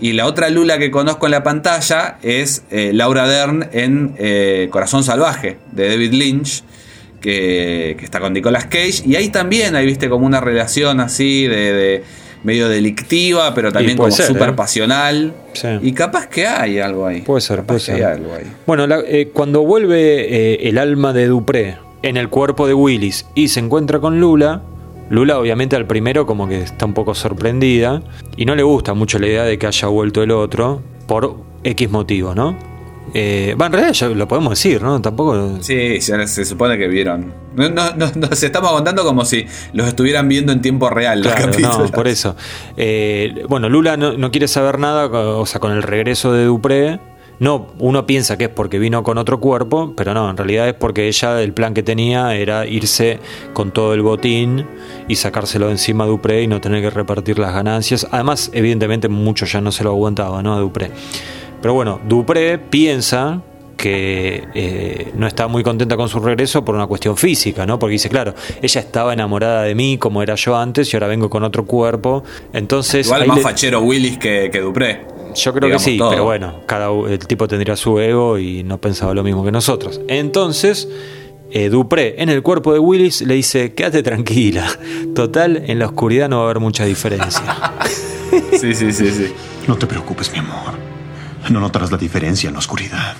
Y la otra Lula que conozco en la pantalla es eh, Laura Dern en eh, Corazón Salvaje, de David Lynch, que, que está con Nicolas Cage. Y ahí también hay, viste, como una relación así de, de medio delictiva, pero también como súper ¿eh? pasional. Sí. Y capaz que hay algo ahí. Puede ser, Capaz puede que ser. hay algo ahí. Bueno, la- eh, cuando vuelve eh, el alma de Dupré en el cuerpo de Willis y se encuentra con Lula, Lula obviamente al primero como que está un poco sorprendida y no le gusta mucho la idea de que haya vuelto el otro por X motivo, ¿no? Eh, va, en realidad ya lo podemos decir, ¿no? Tampoco... Sí, se supone que vieron. No, no, no, nos estamos contando como si los estuvieran viendo en tiempo real Claro, no, por eso. Eh, bueno, Lula no, no quiere saber nada, o sea, con el regreso de Dupré. No, uno piensa que es porque vino con otro cuerpo, pero no, en realidad es porque ella, el plan que tenía era irse con todo el botín y sacárselo de encima a Dupré y no tener que repartir las ganancias. Además, evidentemente, mucho ya no se lo aguantaba, ¿no? A Dupré. Pero bueno, Dupré piensa que eh, no está muy contenta con su regreso por una cuestión física, ¿no? Porque dice, claro, ella estaba enamorada de mí como era yo antes y ahora vengo con otro cuerpo. Entonces, Igual ahí más le- fachero Willis que, que Dupré. yo creo Digamos que sí, todo. pero bueno, cada el tipo tendría su ego y no pensaba lo mismo que nosotros. Entonces, eh, Dupré en el cuerpo de Willis le dice, quédate tranquila, total, en la oscuridad no va a haber mucha diferencia. Sí, sí, sí, sí. No te preocupes, mi amor. No notarás la diferencia en la oscuridad.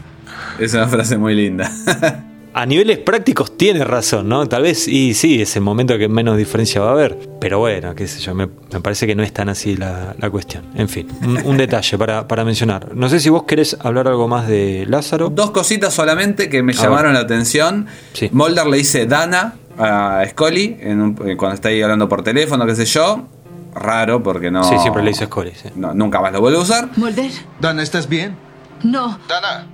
Es una frase muy linda. A niveles prácticos tiene razón, ¿no? Tal vez, y sí, es el momento que menos diferencia va a haber. Pero bueno, qué sé yo, me, me parece que no es tan así la, la cuestión. En fin, un, un detalle para, para mencionar. No sé si vos querés hablar algo más de Lázaro. Dos cositas solamente que me A llamaron ver. la atención. Sí. Mulder le dice Dana a Scully en un- eh, cuando está ahí hablando por teléfono, qué sé yo. Raro porque no. Sí, siempre le dice Scully. sí. no, nunca más lo vuelve a usar. Mulder, Dana, ¿estás bien? no. Dana.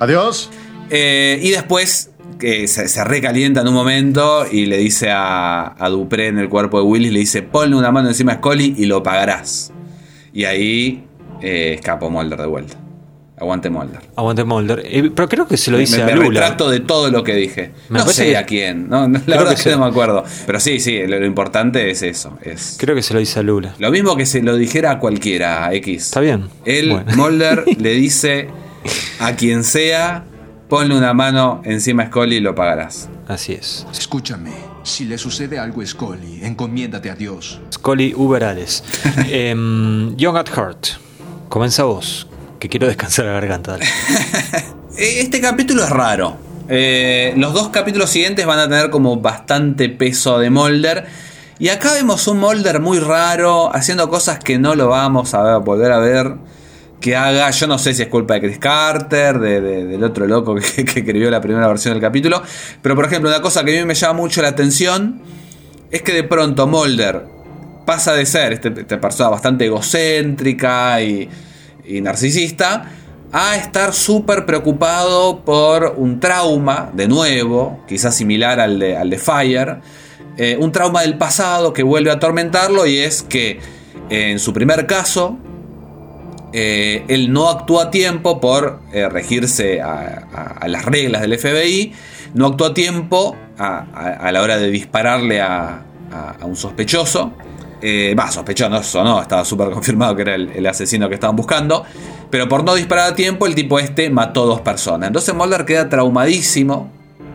Adiós. Eh, y después que se, se recalienta en un momento y le dice a, a Dupré en el cuerpo de Willis, le dice, ponle una mano encima a Scully y lo pagarás. Y ahí eh, escapó Mulder de vuelta. Aguante Mulder. Aguante Mulder. Eh, pero creo que se lo dice me, a me Lula. retracto de todo lo que dije. Me no sé que- a quién. No, no, la Creo verdad que es que no me acuerdo. Pero sí, sí, lo, lo importante es eso. Es Creo que se lo dice a Lula. lo mismo que se lo dijera a cualquiera, a X. Está bien. Él, Bueno. Mulder, le dice a quien sea, ponle una mano encima a Scully y lo pagarás. Así es. Escúchame, si le sucede algo a Scully, encomiéndate a Dios. Scully Uberales. Em, Young at Heart. Comienza vos. Que quiero descansar la garganta. Eh, Este capítulo es raro. Eh, los dos capítulos siguientes van a tener como bastante peso de Mulder. Y acá vemos un Mulder muy raro, haciendo cosas que no lo vamos a ver- volver a ver. Que haga, yo no sé si es culpa de Chris Carter, de- de- del otro loco que, escribió la primera versión del capítulo. Pero por ejemplo, una cosa que a mí me llama mucho la atención es que de pronto Mulder pasa de ser este- esta persona bastante egocéntrica y, y narcisista a estar súper preocupado por un trauma, de nuevo, quizás similar al de, al de Fire, eh, un trauma del pasado que vuelve a atormentarlo y es que eh, en su primer caso, eh, él no actuó a tiempo por regirse a, las reglas del FBI, no actuó a tiempo a, la hora de dispararle a un sospechoso. Eh, Va, sospechoso no, estaba súper confirmado que era el, el asesino que estaban buscando. Pero por no disparar a tiempo, el tipo este mató dos personas. Entonces Mulder queda traumadísimo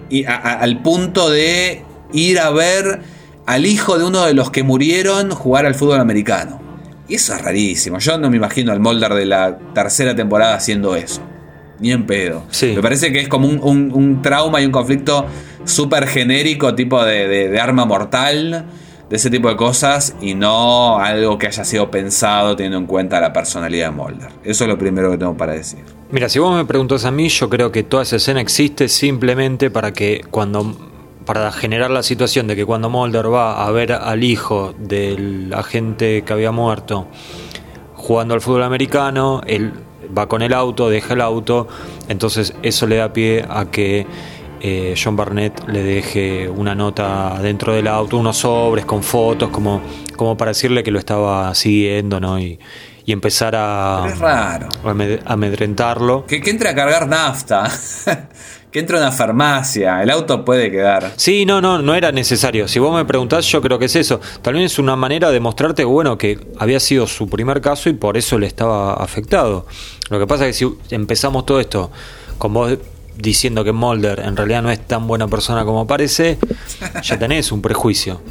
y a- a- al punto de ir a ver al hijo de uno de los que murieron jugar al fútbol americano. Y eso es rarísimo. Yo no me imagino al Mulder de la tercera temporada haciendo eso. Ni en pedo. Me parece que es como un, un- un trauma y un conflicto súper genérico, tipo de, de- de arma mortal, ese tipo de cosas, y no algo que haya sido pensado teniendo en cuenta la personalidad de Mulder. Eso es lo primero que tengo para decir. Mira, si vos me preguntas a mí, yo creo que toda esa escena existe simplemente para que cuando para generar la situación de que cuando Mulder va a ver al hijo del agente que había muerto jugando al fútbol americano, él va con el auto, deja el auto, entonces eso le da pie a que eh, John Barnett le deje una nota dentro del auto, unos sobres con fotos, como, como para decirle que lo estaba siguiendo, ¿no? Y, y empezar a, Pero es raro. a amed- amedrentarlo. Que, que entre a cargar nafta. que entre a una farmacia. El auto puede quedar. Sí, no, no, no era necesario. Si vos me preguntás, yo creo que es eso. Vez es una manera de mostrarte, bueno, que había sido su primer caso y por eso le estaba afectado. Lo que pasa es que si empezamos todo esto con vos diciendo que Mulder en realidad no es tan buena persona como parece, ya tenés un prejuicio.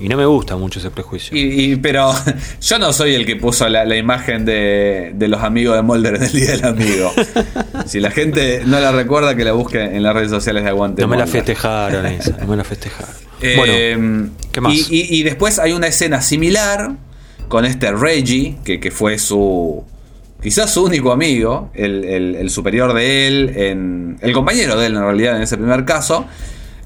Y no me gusta mucho ese prejuicio. Y, y- pero yo no soy el que puso la, la imagen de, de los amigos de Mulder en el Día del Amigo. si la gente no la recuerda, que la busque en las redes sociales de Aguante No me la festejaron esa, no me la festejaron. Eh, bueno, ¿qué más? Y, y- y después hay una escena similar con este Reggie, que, que fue su. Quizás su único amigo, el, el- el superior de él, en, el compañero de él en realidad en ese primer caso,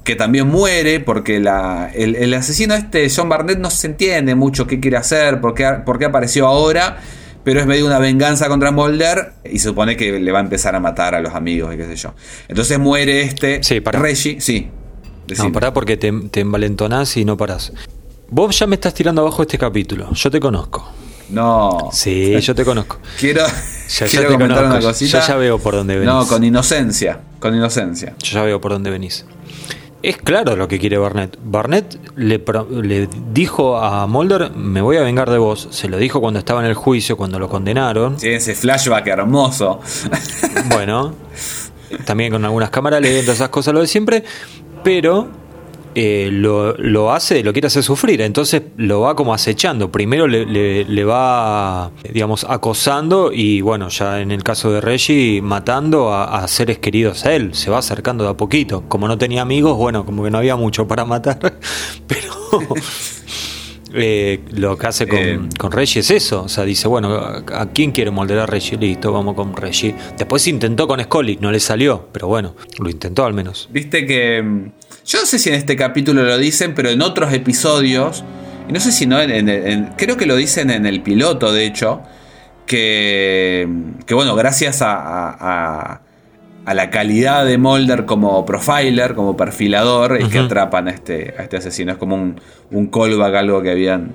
que también muere porque la, el, el asesino este, John Barnett, no se entiende mucho qué quiere hacer, por qué, por qué apareció ahora, pero es medio una venganza contra Mulder y se supone que le va a empezar a matar a los amigos y qué sé yo. Entonces muere este Reggie, sí. No, pará porque te, te envalentonás y no parás. Vos ya me estás tirando abajo este capítulo. Yo te conozco. No. Sí, yo te conozco. Quiero, Ya- ya quiero te comentar conozco. una cosita. Yo ya veo por dónde venís. No, con inocencia. Con inocencia. Yo ya veo por dónde venís. Es claro lo que quiere Barnett. Barnett le, le dijo a Mulder, me voy a vengar de vos. Se lo dijo cuando estaba en el juicio, cuando lo condenaron. Sí, ese flashback hermoso. Bueno, también con algunas cámaras lentas, esas cosas, lo de siempre. Pero eh, lo, lo hace, lo quiere hacer sufrir. Entonces lo va como acechando. Primero le, le- le va, digamos, acosando y bueno, ya en el caso de Reggie, matando a, a seres queridos a él. Se va acercando de a poquito. Como no tenía amigos, bueno, como que no había mucho para matar. Pero... eh, lo que hace con, con Reggie es eso. O sea, dice, bueno, ¿a, a quién quiere moldear a Reggie? Listo, vamos con Reggie. Después intentó con Scully, no le salió, pero bueno, lo intentó al menos. Viste que mm, Yo no sé si en este capítulo lo dicen, pero en otros episodios, y no sé si no, en, en- en- creo que lo dicen en el piloto, de hecho, que, que bueno, gracias a, a- a- la calidad de Mulder como profiler, como perfilador, es que atrapan a este, a este asesino. Es como un, un callback, algo que habían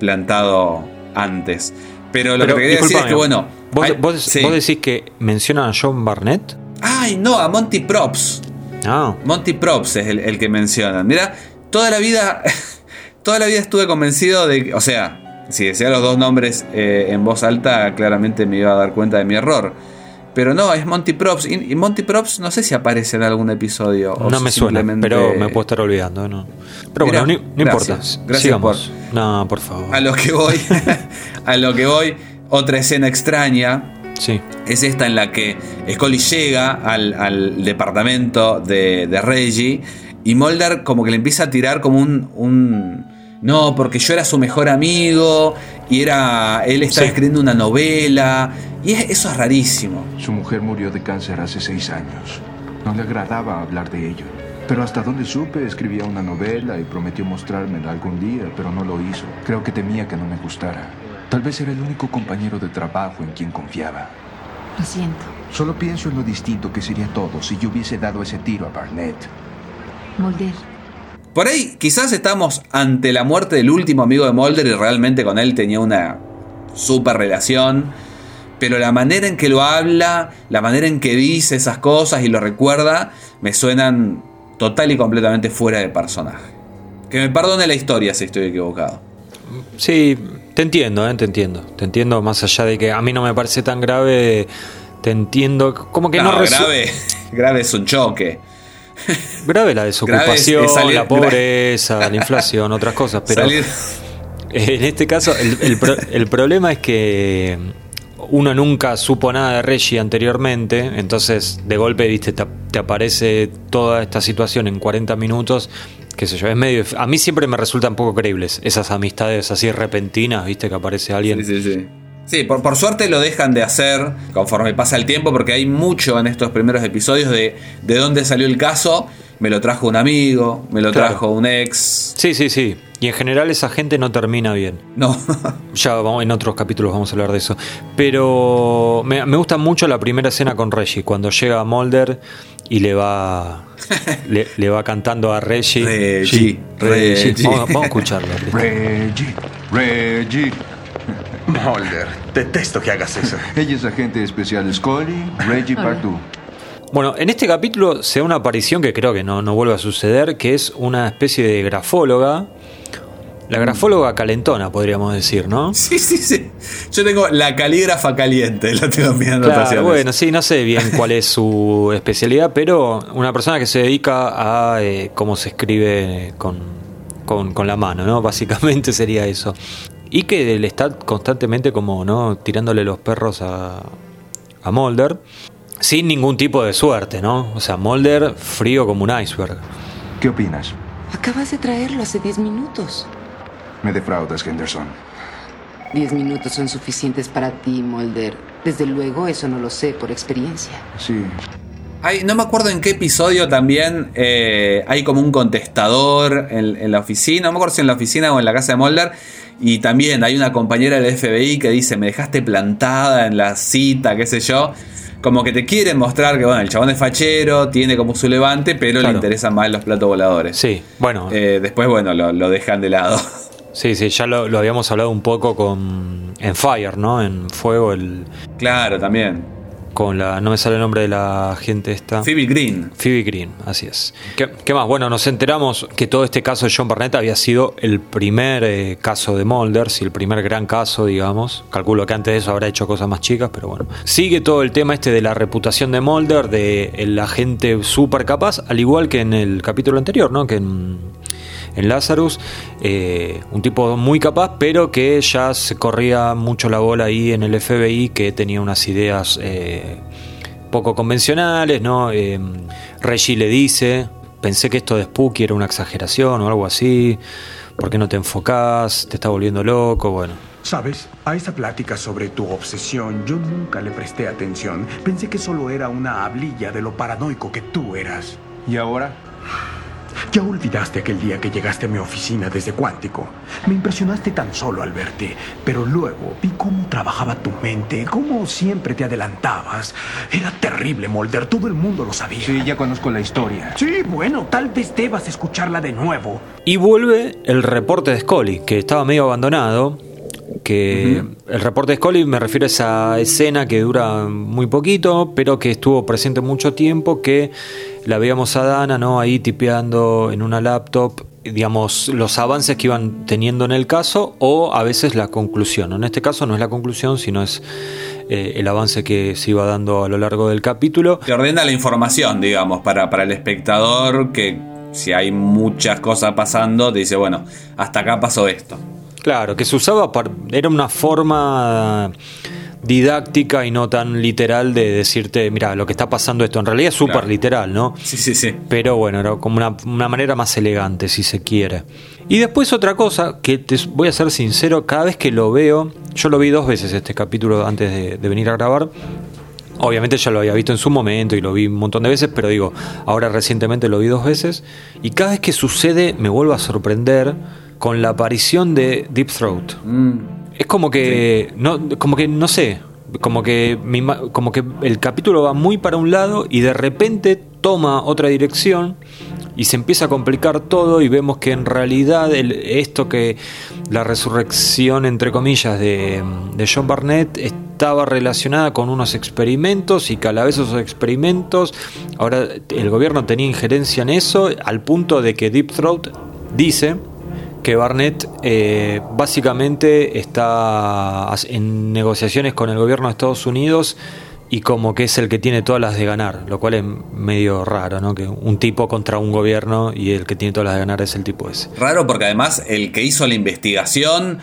plantado antes. Pero lo Pero, que te quería decir es que, bueno. ¿Vos, hay- vos- sí. vos decís que mencionan a John Barnett? Ay, no, a Monty Props. Ah. Monty Props es el, el que mencionan. Mira, toda la vida. toda la vida estuve convencido de que. O sea, si decía los dos nombres eh, en voz alta, claramente me iba a dar cuenta de mi error. Pero no, es Monty Props. Y, Monty Props no sé si aparece en algún episodio. o No si me suena, pero me puedo estar olvidando. ¿no? Pero Mirá, bueno, no, no gracias. importa. Gracias Sigamos. No, por favor. A lo que voy. a lo que voy. Otra escena extraña. Sí. Es esta en la que Scully llega al, al departamento de, de Reggie y Mulder como que le empieza a tirar como un, un- No, porque yo era su mejor amigo y era él estaba Sí. escribiendo una novela. Y es- eso es rarísimo. Su mujer murió de cáncer hace seis años. No le agradaba hablar de ello. Pero hasta donde supe, escribía una novela y prometió mostrármela algún día, pero no lo hizo. Creo que temía que no me gustara. Tal vez era el único compañero de trabajo en quien confiaba. Lo siento. Solo pienso en lo distinto que sería todo si yo hubiese dado ese tiro a Barnett. Mulder. Por ahí quizás estamos ante la muerte del último amigo de Mulder y realmente con él tenía una super relación. Pero la manera en que lo habla, la manera en que dice esas cosas y lo recuerda, me suenan total y completamente fuera de personaje. Que me perdone la historia si estoy equivocado. Sí, te entiendo, eh, te entiendo. Te entiendo, más allá de que a mí no me parece tan grave. Te entiendo. Como que no, grave, grave es un choque. Grave la desocupación, Grave es salir- la pobreza, la inflación, otras cosas. Pero Salir- en este caso, el, el pro- el problema es que uno nunca supo nada de Reggie anteriormente. Entonces, de golpe, viste, te, te aparece toda esta situación en 40 minutos. Qué sé yo, es medio. A mí siempre me resultan poco creíbles esas amistades así repentinas, viste, que aparece alguien. Sí, sí, sí. Sí, por, por suerte lo dejan de hacer conforme pasa el tiempo, porque hay mucho en estos primeros episodios de de dónde salió el caso. Me lo trajo un amigo, me lo Claro. trajo un ex. Sí, sí, sí. Y en general esa gente no termina bien. No. ya vamos, en otros capítulos vamos a hablar de eso. Pero me, me gusta mucho la primera escena con Reggie, cuando llega Mulder y le va le, le va cantando a Reggie. Reggie, Sí, Reggie. Vamos, vamos a escucharlo. Reggie, Reggie. Mulder, detesto que hagas eso. Ella es agente especial Scully, Reggie Pardue. Bueno, en este capítulo se da una aparición que creo que no, no vuelve a suceder, que es una especie de grafóloga. La grafóloga calentona, podríamos decir, ¿no? Sí, sí, sí. Yo tengo la calígrafa caliente, la tengo en mis Claro, bueno, sí, no sé bien cuál es su especialidad, pero una persona que se dedica a eh, cómo se escribe con, con, con la mano, ¿no? Básicamente sería eso. Y que le está constantemente como, ¿no? Tirándole los perros a, a Mulder, sin ningún tipo de suerte, ¿no? O sea, Mulder frío como un iceberg. ¿Qué opinas? Acabas de traerlo hace 10 minutos. Me defraudas, Henderson. 10 minutos son suficientes para ti, Mulder. Desde luego, eso no lo sé por experiencia. Sí. Hay, no me acuerdo en qué episodio también eh, hay como un contestador en, en la oficina. No me acuerdo si en la oficina o en la casa de Mulder. Y también hay una compañera del FBI que dice: Me dejaste plantada en la cita, qué sé yo. Como que te quieren mostrar que, bueno, el chabón es fachero, tiene como su levante, pero Claro. le interesan más los platos voladores. Sí, bueno. Eh, después, bueno, lo, lo dejan de lado. Sí, sí, ya lo, lo habíamos hablado un poco con en Fire, ¿no? En Fuego, el Claro, también. Con la no me sale el nombre de la gente esta. Phoebe Green. Phoebe Green, así es. ¿Qué, qué más? Bueno, nos enteramos que todo este caso de John Barnett había sido el primer eh, caso de Mulder, sí, el primer gran caso, digamos. Calculo que antes de eso habrá hecho cosas más chicas, pero bueno. Sigue todo el tema este de la reputación de Mulder, de el agente súper capaz, al igual que en el capítulo anterior, ¿no? Que en, en Lazarus, eh, un tipo muy capaz, pero que ya se corría mucho la bola ahí en el FBI, que tenía unas ideas eh, poco convencionales, ¿no? Eh, Reggie le dice, pensé que esto de Spooky era una exageración o algo así, ¿por qué no te enfocás? ¿Te está volviendo loco? Bueno. Sabes, a esa plática sobre tu obsesión yo nunca le presté atención. Pensé que solo era una hablilla de lo paranoico que tú eras. ¿Y ahora? Ya olvidaste aquel día que llegaste a mi oficina desde Cuántico. Me impresionaste tan solo al verte, pero luego vi cómo trabajaba tu mente, cómo siempre te adelantabas. Era terrible, Mulder, todo el mundo lo sabía. Sí, ya conozco la historia. Sí, bueno, tal vez debas escucharla de nuevo. Y vuelve el reporte de Scully, que estaba medio abandonado. Que el reporte de Scully me refiero a esa escena que dura muy poquito, pero que estuvo presente mucho tiempo, que la veíamos a Dana, ¿no? Ahí tipeando en una laptop, digamos, los avances que iban teniendo en el caso, o a veces la conclusión. En este caso no es la conclusión, sino es eh, el avance que se iba dando a lo largo del capítulo. Te ordena la información, digamos, para, para el espectador que si hay muchas cosas pasando, te dice, bueno, hasta acá pasó esto. Claro, que se usaba, era una forma didáctica y no tan literal de decirte, mira, lo que está pasando esto. En realidad es súper Claro. literal, ¿no? Sí, sí, sí. Pero bueno, era como una, una manera más elegante, si se quiere. Y después otra cosa, que te voy a ser sincero, cada vez que lo veo, yo lo vi dos veces este capítulo antes de, de venir a grabar. Obviamente ya lo había visto en su momento y lo vi un montón de veces, pero digo, ahora recientemente lo vi dos veces. Y cada vez que sucede me vuelvo a sorprender con la aparición de Deep Throat. Es como que, no, como que no sé, como que, ima- como que el capítulo va muy para un lado y de repente toma otra dirección y se empieza a complicar todo y vemos que en realidad el- esto que la resurrección entre comillas de, de John Barnett estaba relacionada con unos experimentos y que a la vez esos experimentos. Ahora el gobierno tenía injerencia en eso al punto de que Deep Throat dice que Barnett eh, básicamente está en negociaciones con el gobierno de Estados Unidos y como que es el que tiene todas las de ganar, lo cual es medio raro, ¿no? Que un tipo contra un gobierno y el que tiene todas las de ganar es el tipo ese. Raro porque además el que hizo la investigación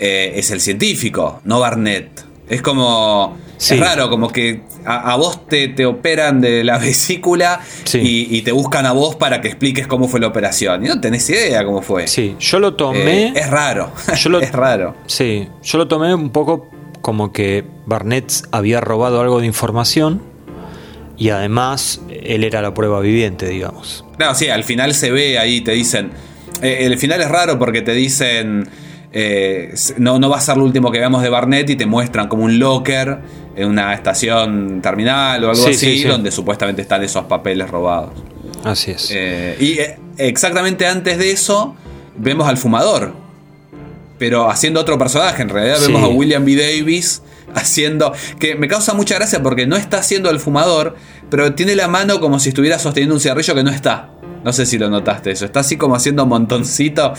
eh, es el científico, no Barnett. Es como... Sí. Es raro, como que a, a vos te, te operan de la vesícula y, y te buscan a vos para que expliques cómo fue la operación. Y no tenés idea cómo fue. Sí, yo lo tomé... Eh, es raro. Yo lo- es raro. Sí, yo lo tomé un poco como que Barnett había robado algo de información y además él era la prueba viviente, digamos. Claro, sí, al final se ve ahí, te dicen. eh, el final es raro porque te dicen. Eh, no, no va a ser lo último que veamos de Barnett y te muestran como un locker en una estación terminal o algo Sí, así, sí, sí. donde supuestamente están esos papeles robados. Así es. Eh, y eh, exactamente antes de eso, vemos al fumador. Pero haciendo otro personaje, en realidad vemos a William B. Davis haciendo. que me causa mucha gracia porque no está haciendo el fumador, pero tiene la mano como si estuviera sosteniendo un cigarrillo que no está. No sé si lo notaste eso. Está así como haciendo montoncito.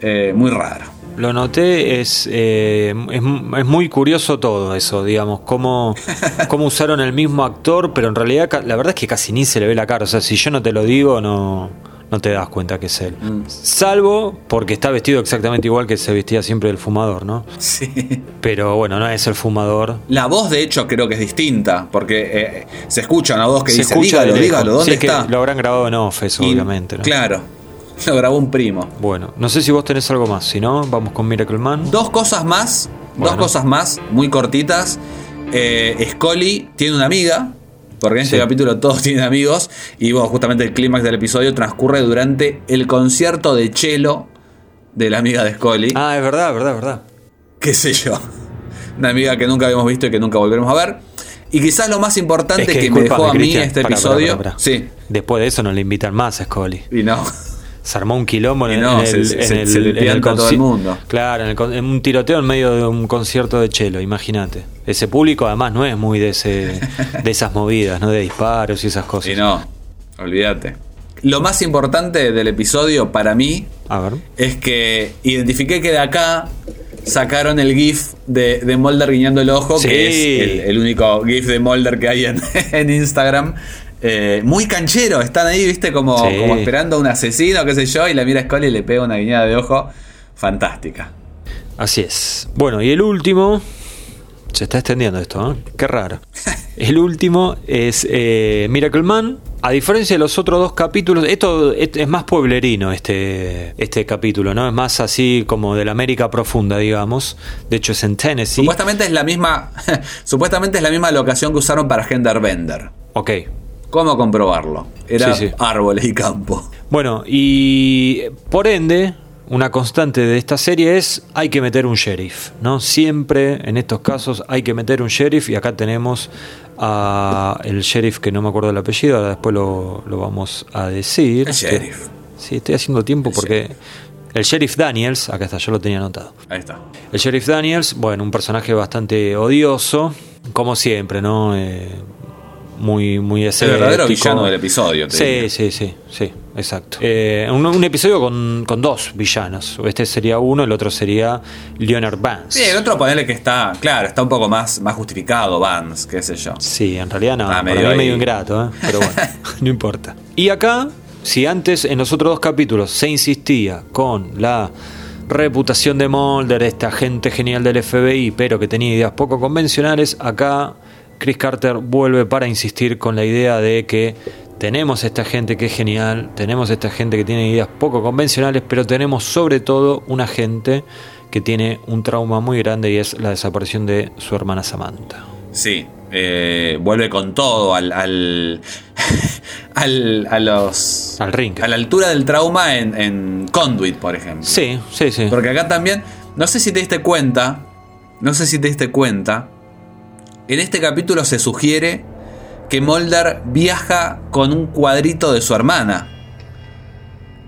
eh, muy raro. Lo noté, es, eh, es, es muy curioso todo eso, digamos, cómo, cómo usaron el mismo actor, pero en realidad la verdad es que casi ni se le ve la cara, o sea, si yo no te lo digo, no, no te das cuenta que es él. Salvo porque está vestido exactamente igual que se vestía siempre el fumador, ¿no? Sí. Pero bueno, no es el fumador. La voz, de hecho, creo que es distinta. Porque eh, se escucha una voz que se dice: escucha dígalo, dígalo, ¿dónde Sí, es que está? lo habrán grabado en off, eso, Y- obviamente, ¿no? Claro. Lo grabó un primo. Bueno, no sé si vos tenés algo más, si no, vamos con Miracle Man. Dos cosas más, dos cosas más, muy cortitas. Eh, Scully tiene una amiga, porque en este capítulo todos tienen amigos, y bueno, justamente el clímax del episodio transcurre durante el concierto de cello de la amiga de Scully. Ah, es verdad, es verdad, es verdad. Qué sé yo. Una amiga que nunca habíamos visto y que nunca volveremos a ver. Y quizás lo más importante Es que, que, me dejó a mí este episodio. Sí, Después de eso no le invitan más a Scully. y no. Se armó un quilombo en, no, el, se- en se- el- se le en el pianta a todo el mundo. Claro, en, el en un tiroteo en medio de un concierto de chelo, imagínate. Ese público además no es muy de ese de esas movidas, no de disparos y esas cosas. Y no, olvídate. Lo más importante del episodio para mí A ver. es que identifiqué que de acá sacaron el GIF de, de Mulder guiñando el ojo, Sí. que es el, el único GIF de Mulder que hay en, en Instagram. Eh, muy canchero, están ahí, viste, como, Sí. como esperando a un asesino, qué sé yo, y la mira a Scully y le pega una guiñada de ojo. Fantástica. Así es. Bueno, y el último. Se está extendiendo esto, ¿eh? Qué raro. El último es eh, Miracle Man. A diferencia de los otros dos capítulos, esto es es más pueblerino este, este capítulo, ¿no? Es más así como de la América profunda, digamos. De hecho es en Tennessee. Supuestamente es la misma. supuestamente es la misma locación que usaron para Gender Bender. Ok. ¿Cómo comprobarlo? Era Sí, sí. árboles y campo. Bueno, y por ende, una constante de esta serie es hay que meter un sheriff, ¿no? Siempre en estos casos hay que meter un sheriff y acá tenemos a el sheriff que no me acuerdo del apellido, ahora después lo, lo vamos a decir. El sheriff. Sí, estoy haciendo tiempo porque el sheriff Daniels, acá está, yo lo tenía anotado. Ahí está. El sheriff Daniels, bueno, un personaje bastante odioso, como siempre, ¿no? Eh, muy, muy El verdadero villano del episodio. te Sí, diría. sí, sí, sí, exacto. Eh, un, un episodio con, con dos villanos. Este sería uno, el otro sería Leonard Vance. Sí, el otro ponele que está, claro, está un poco más, más justificado, Vance, qué sé yo. Sí, en realidad no, Ah, para medio mí ahí. medio ingrato, ¿eh? pero bueno, no importa. Y acá, si antes en los otros dos capítulos se insistía con la reputación de Mulder, este agente genial del FBI, pero que tenía ideas poco convencionales, acá Chris Carter vuelve para insistir con la idea de que tenemos esta gente que es genial, tenemos esta gente que tiene ideas poco convencionales, pero tenemos sobre todo una gente que tiene un trauma muy grande y es la desaparición de su hermana Samantha. Sí, eh, vuelve con todo al, al, al- a los al ring. a la altura del trauma en, en Conduit, por ejemplo. Sí, sí, sí. Porque acá también, no sé si te diste cuenta, no sé si te diste cuenta, en este capítulo se sugiere que Mulder viaja con un cuadrito de su hermana.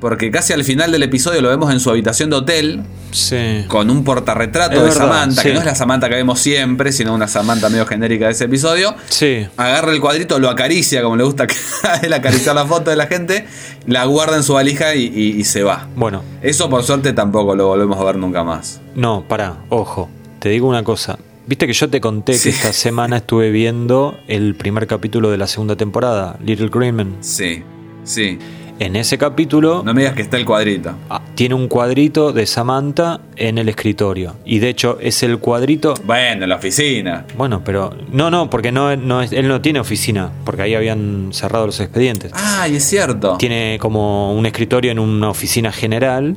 Porque casi al final del episodio lo vemos en su habitación de hotel. Sí. Con un portarretrato Es de verdad, Samantha, sí. que no es la Samantha que vemos siempre, sino una Samantha medio genérica de ese episodio. Sí. Agarra el cuadrito, lo acaricia, como le gusta a él acariciar la foto de la gente, la guarda en su valija y, y- y se va. Bueno, Eso por suerte tampoco lo volvemos a ver nunca más. no, pará, ojo. Te digo una cosa. Viste que yo te conté Sí. que esta semana estuve viendo el primer capítulo de la segunda temporada, Little Greenman. Sí, sí. En ese capítulo No me digas que está el cuadrito. ah, tiene un cuadrito de Samantha en el escritorio. Y de hecho es el cuadrito... Bueno, en la oficina. Bueno, pero... No, no, porque no, no es- él no tiene oficina, porque ahí habían cerrado los expedientes. Ah, y es cierto. Tiene como un escritorio en una oficina general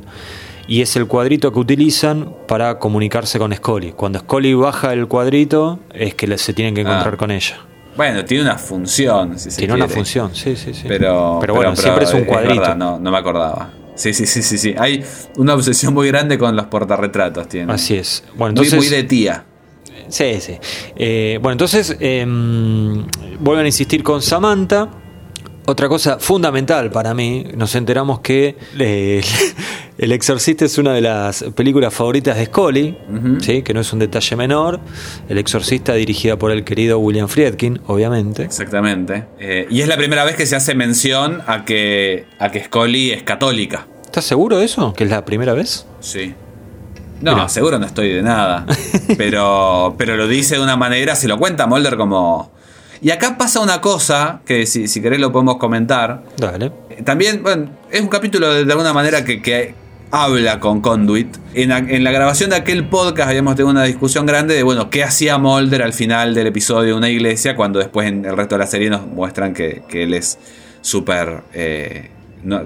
y es el cuadrito que utilizan para comunicarse con Scully. Cuando Scully baja el cuadrito es que se tienen que encontrar Ah. con ella. Bueno, tiene una función, si se Tiene una función, sí, sí, sí. Pero, Pero bueno, siempre es un cuadrito. verdad, no, no me acordaba. Sí, sí, sí, sí, sí. Hay una obsesión muy grande con los portarretratos, tiene. Así es. Bueno, Muy- entonces... muy, de tía. Sí, sí. Eh, bueno, entonces em, vuelven a insistir con Samantha. Otra cosa fundamental para mí, nos enteramos que eh, El Exorcista es una de las películas favoritas de Scully, ¿sí? que no es un detalle menor. El Exorcista dirigida por el querido William Friedkin, obviamente. Exactamente. Eh, y es la primera vez que se hace mención a que, a que Scully es católica. ¿Estás seguro de eso? ¿Que es la primera vez? Sí. No, Mira. seguro no estoy de nada. pero, pero lo dice de una manera, se lo cuenta Mulder como... Y acá pasa una cosa que si, si querés lo podemos comentar. Dale. También, bueno, es un capítulo de, de alguna manera que, que habla con Conduit. En la, grabación de aquel podcast habíamos tenido una discusión grande de, bueno, qué hacía Mulder al final del episodio de una iglesia, cuando después en el resto de la serie nos muestran que, él es súper, eh,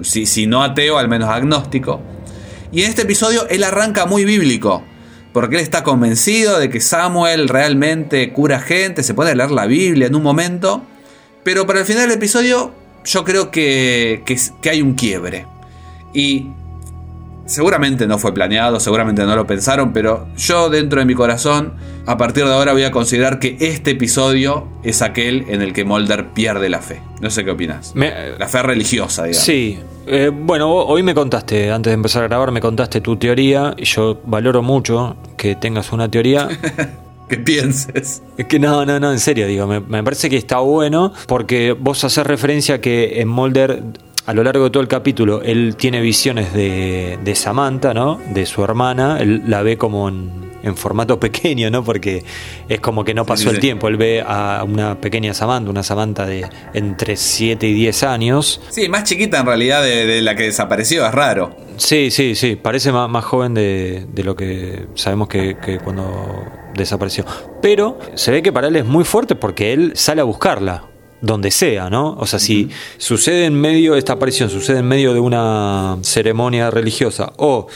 si, si no ateo, al menos agnóstico. Y en este episodio él arranca muy bíblico. Porque él está convencido de que Samuel realmente cura gente, se puede leer la Biblia en un momento. Pero para el final del episodio yo creo que, que, que hay un quiebre. Y seguramente no fue planeado, seguramente no lo pensaron, pero yo dentro de mi corazón, a partir de ahora voy a considerar que este episodio es aquel en el que Mulder pierde la fe. No sé qué opinas. Me- La fe religiosa, digamos. Sí. Eh, bueno, ho- hoy me contaste, antes de empezar a grabar, me contaste tu teoría y yo valoro mucho que tengas una teoría. que pienses. Es que no, no, no, en serio, digo, me, me parece que está bueno porque vos haces referencia que en Mulder, a lo largo de todo el capítulo, él tiene visiones de, de Samantha, ¿no? De su hermana, él la ve como en, en formato pequeño, ¿no? Porque es como que no pasó sí, el tiempo, él ve a una pequeña Samantha, una Samantha de entre 7 y 10 años. Sí, más chiquita en realidad de, de la que desapareció, es raro. Sí, sí, sí, parece más, más joven de, de lo que sabemos que, que cuando desapareció. Pero se ve que para él es muy fuerte porque él sale a buscarla, donde sea, ¿no? O sea, si sucede en medio, esta aparición sucede en medio de una ceremonia religiosa o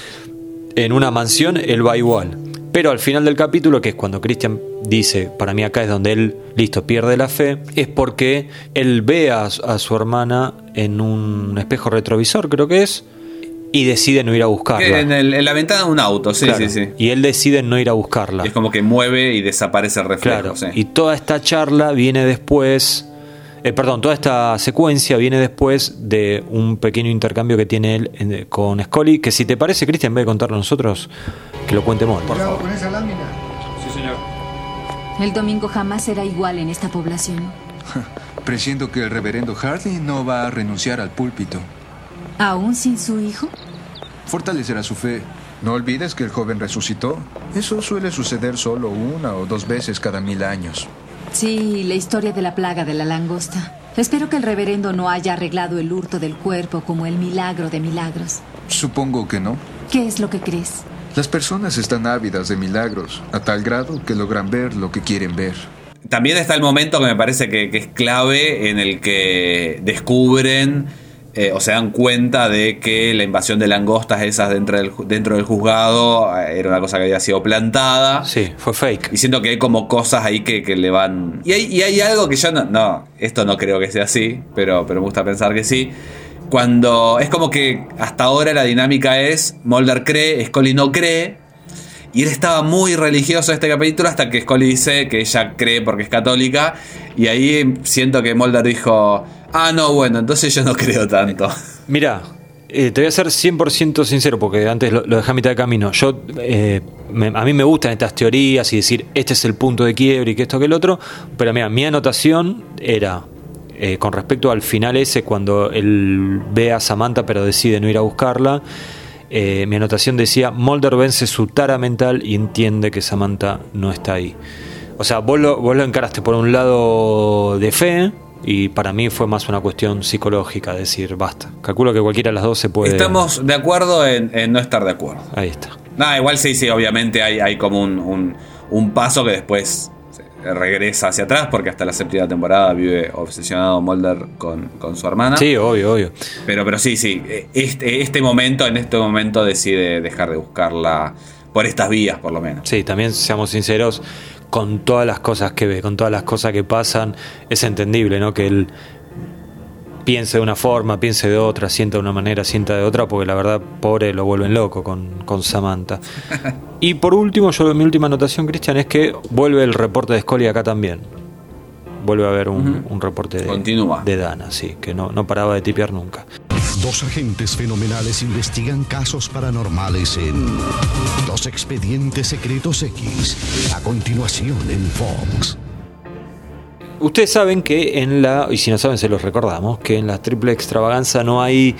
en una mansión, él va igual. Pero al final del capítulo, que es cuando Christian dice, para mí acá es donde él, listo, pierde la fe, es porque él ve a, a su hermana en un espejo retrovisor, creo que es, y decide no ir a buscarla. En, el- en la ventana de un auto, sí, Claro. sí, sí. Y él decide no ir a buscarla. Es como que mueve y desaparece el reflejo. Claro, sí. y toda esta charla viene después, eh, perdón, toda esta secuencia viene después de un pequeño intercambio que tiene él en- con Scully, que si te parece, Cristian, en vez de contarlo a nosotros, que lo cuente Mon. Cuidado con esa lámina. Sí, señor. El domingo jamás será igual en esta población. Presiento que el reverendo Hardy no va a renunciar al púlpito. ¿Aún sin su hijo? Fortalecerá su fe. No olvides que el joven resucitó. Eso suele suceder solo una o dos veces cada mil años. Sí, la historia de la plaga de la langosta. Espero que el reverendo no haya arreglado el hurto del cuerpo como el milagro de milagros. Supongo que no. ¿Qué es lo que crees? Las personas están ávidas de milagros, a tal grado que logran ver lo que quieren ver. También está el momento que me parece que, que es clave en el que descubren eh, o se dan cuenta de que la invasión de langostas esas dentro del, dentro del juzgado eh, era una cosa que había sido plantada. Sí, fue fake. Y siento que hay como cosas ahí que, que le van... Y hay, y hay algo que yo no... No, esto no creo que sea así, pero, pero me gusta pensar que sí. Cuando es como que hasta ahora la dinámica es Mulder cree, Scully no cree. Y él estaba muy religioso este capítulo hasta que Scully dice que ella cree porque es católica. Y ahí siento que Mulder dijo, ah, no, bueno, entonces yo no creo tanto. Mira, eh, te voy a ser 100% sincero porque antes lo, lo dejé a mitad de camino. Yo, eh, a mí me gustan estas teorías y decir este es el punto de quiebre y que esto que el otro. Pero mira, mi anotación era eh, con respecto al final ese cuando él ve a Samantha pero decide no ir a buscarla. mi anotación decía Mulder vence su tara mental y entiende que Samantha no está ahí. O sea, vos lo, vos lo encaraste por un lado de fe y para mí fue más una cuestión psicológica, decir, basta. Calculo que cualquiera de las dos se puede... Estamos de acuerdo en, en no estar de acuerdo. Ahí está. Nada, igual sí, sí, obviamente hay, hay como un, un- un paso que después regresa hacia atrás porque hasta la séptima temporada vive obsesionado Mulder con, con su hermana. Sí, obvio, obvio. Pero, pero sí, sí, este, este momento, en este momento decide dejar de buscarla por estas vías, por lo menos. Sí, también seamos sinceros, con todas las cosas que ve, con todas las cosas que pasan, es entendible, ¿no? Que él piense de una forma, piense de otra, sienta de una manera, sienta de otra, porque la verdad, pobre, lo vuelven loco con, con Samantha. Y por último, yo mi última anotación, Cristian, es que vuelve el reporte de Scully acá también. Vuelve a haber un, un reporte de, Continúa. de Dana, sí, que no, no paraba de tipear nunca. Dos agentes fenomenales investigan casos paranormales en Los Expedientes Secretos X. A continuación en Fox. Ustedes saben que en la, y si no saben se los recordamos, que en la triple extravaganza no hay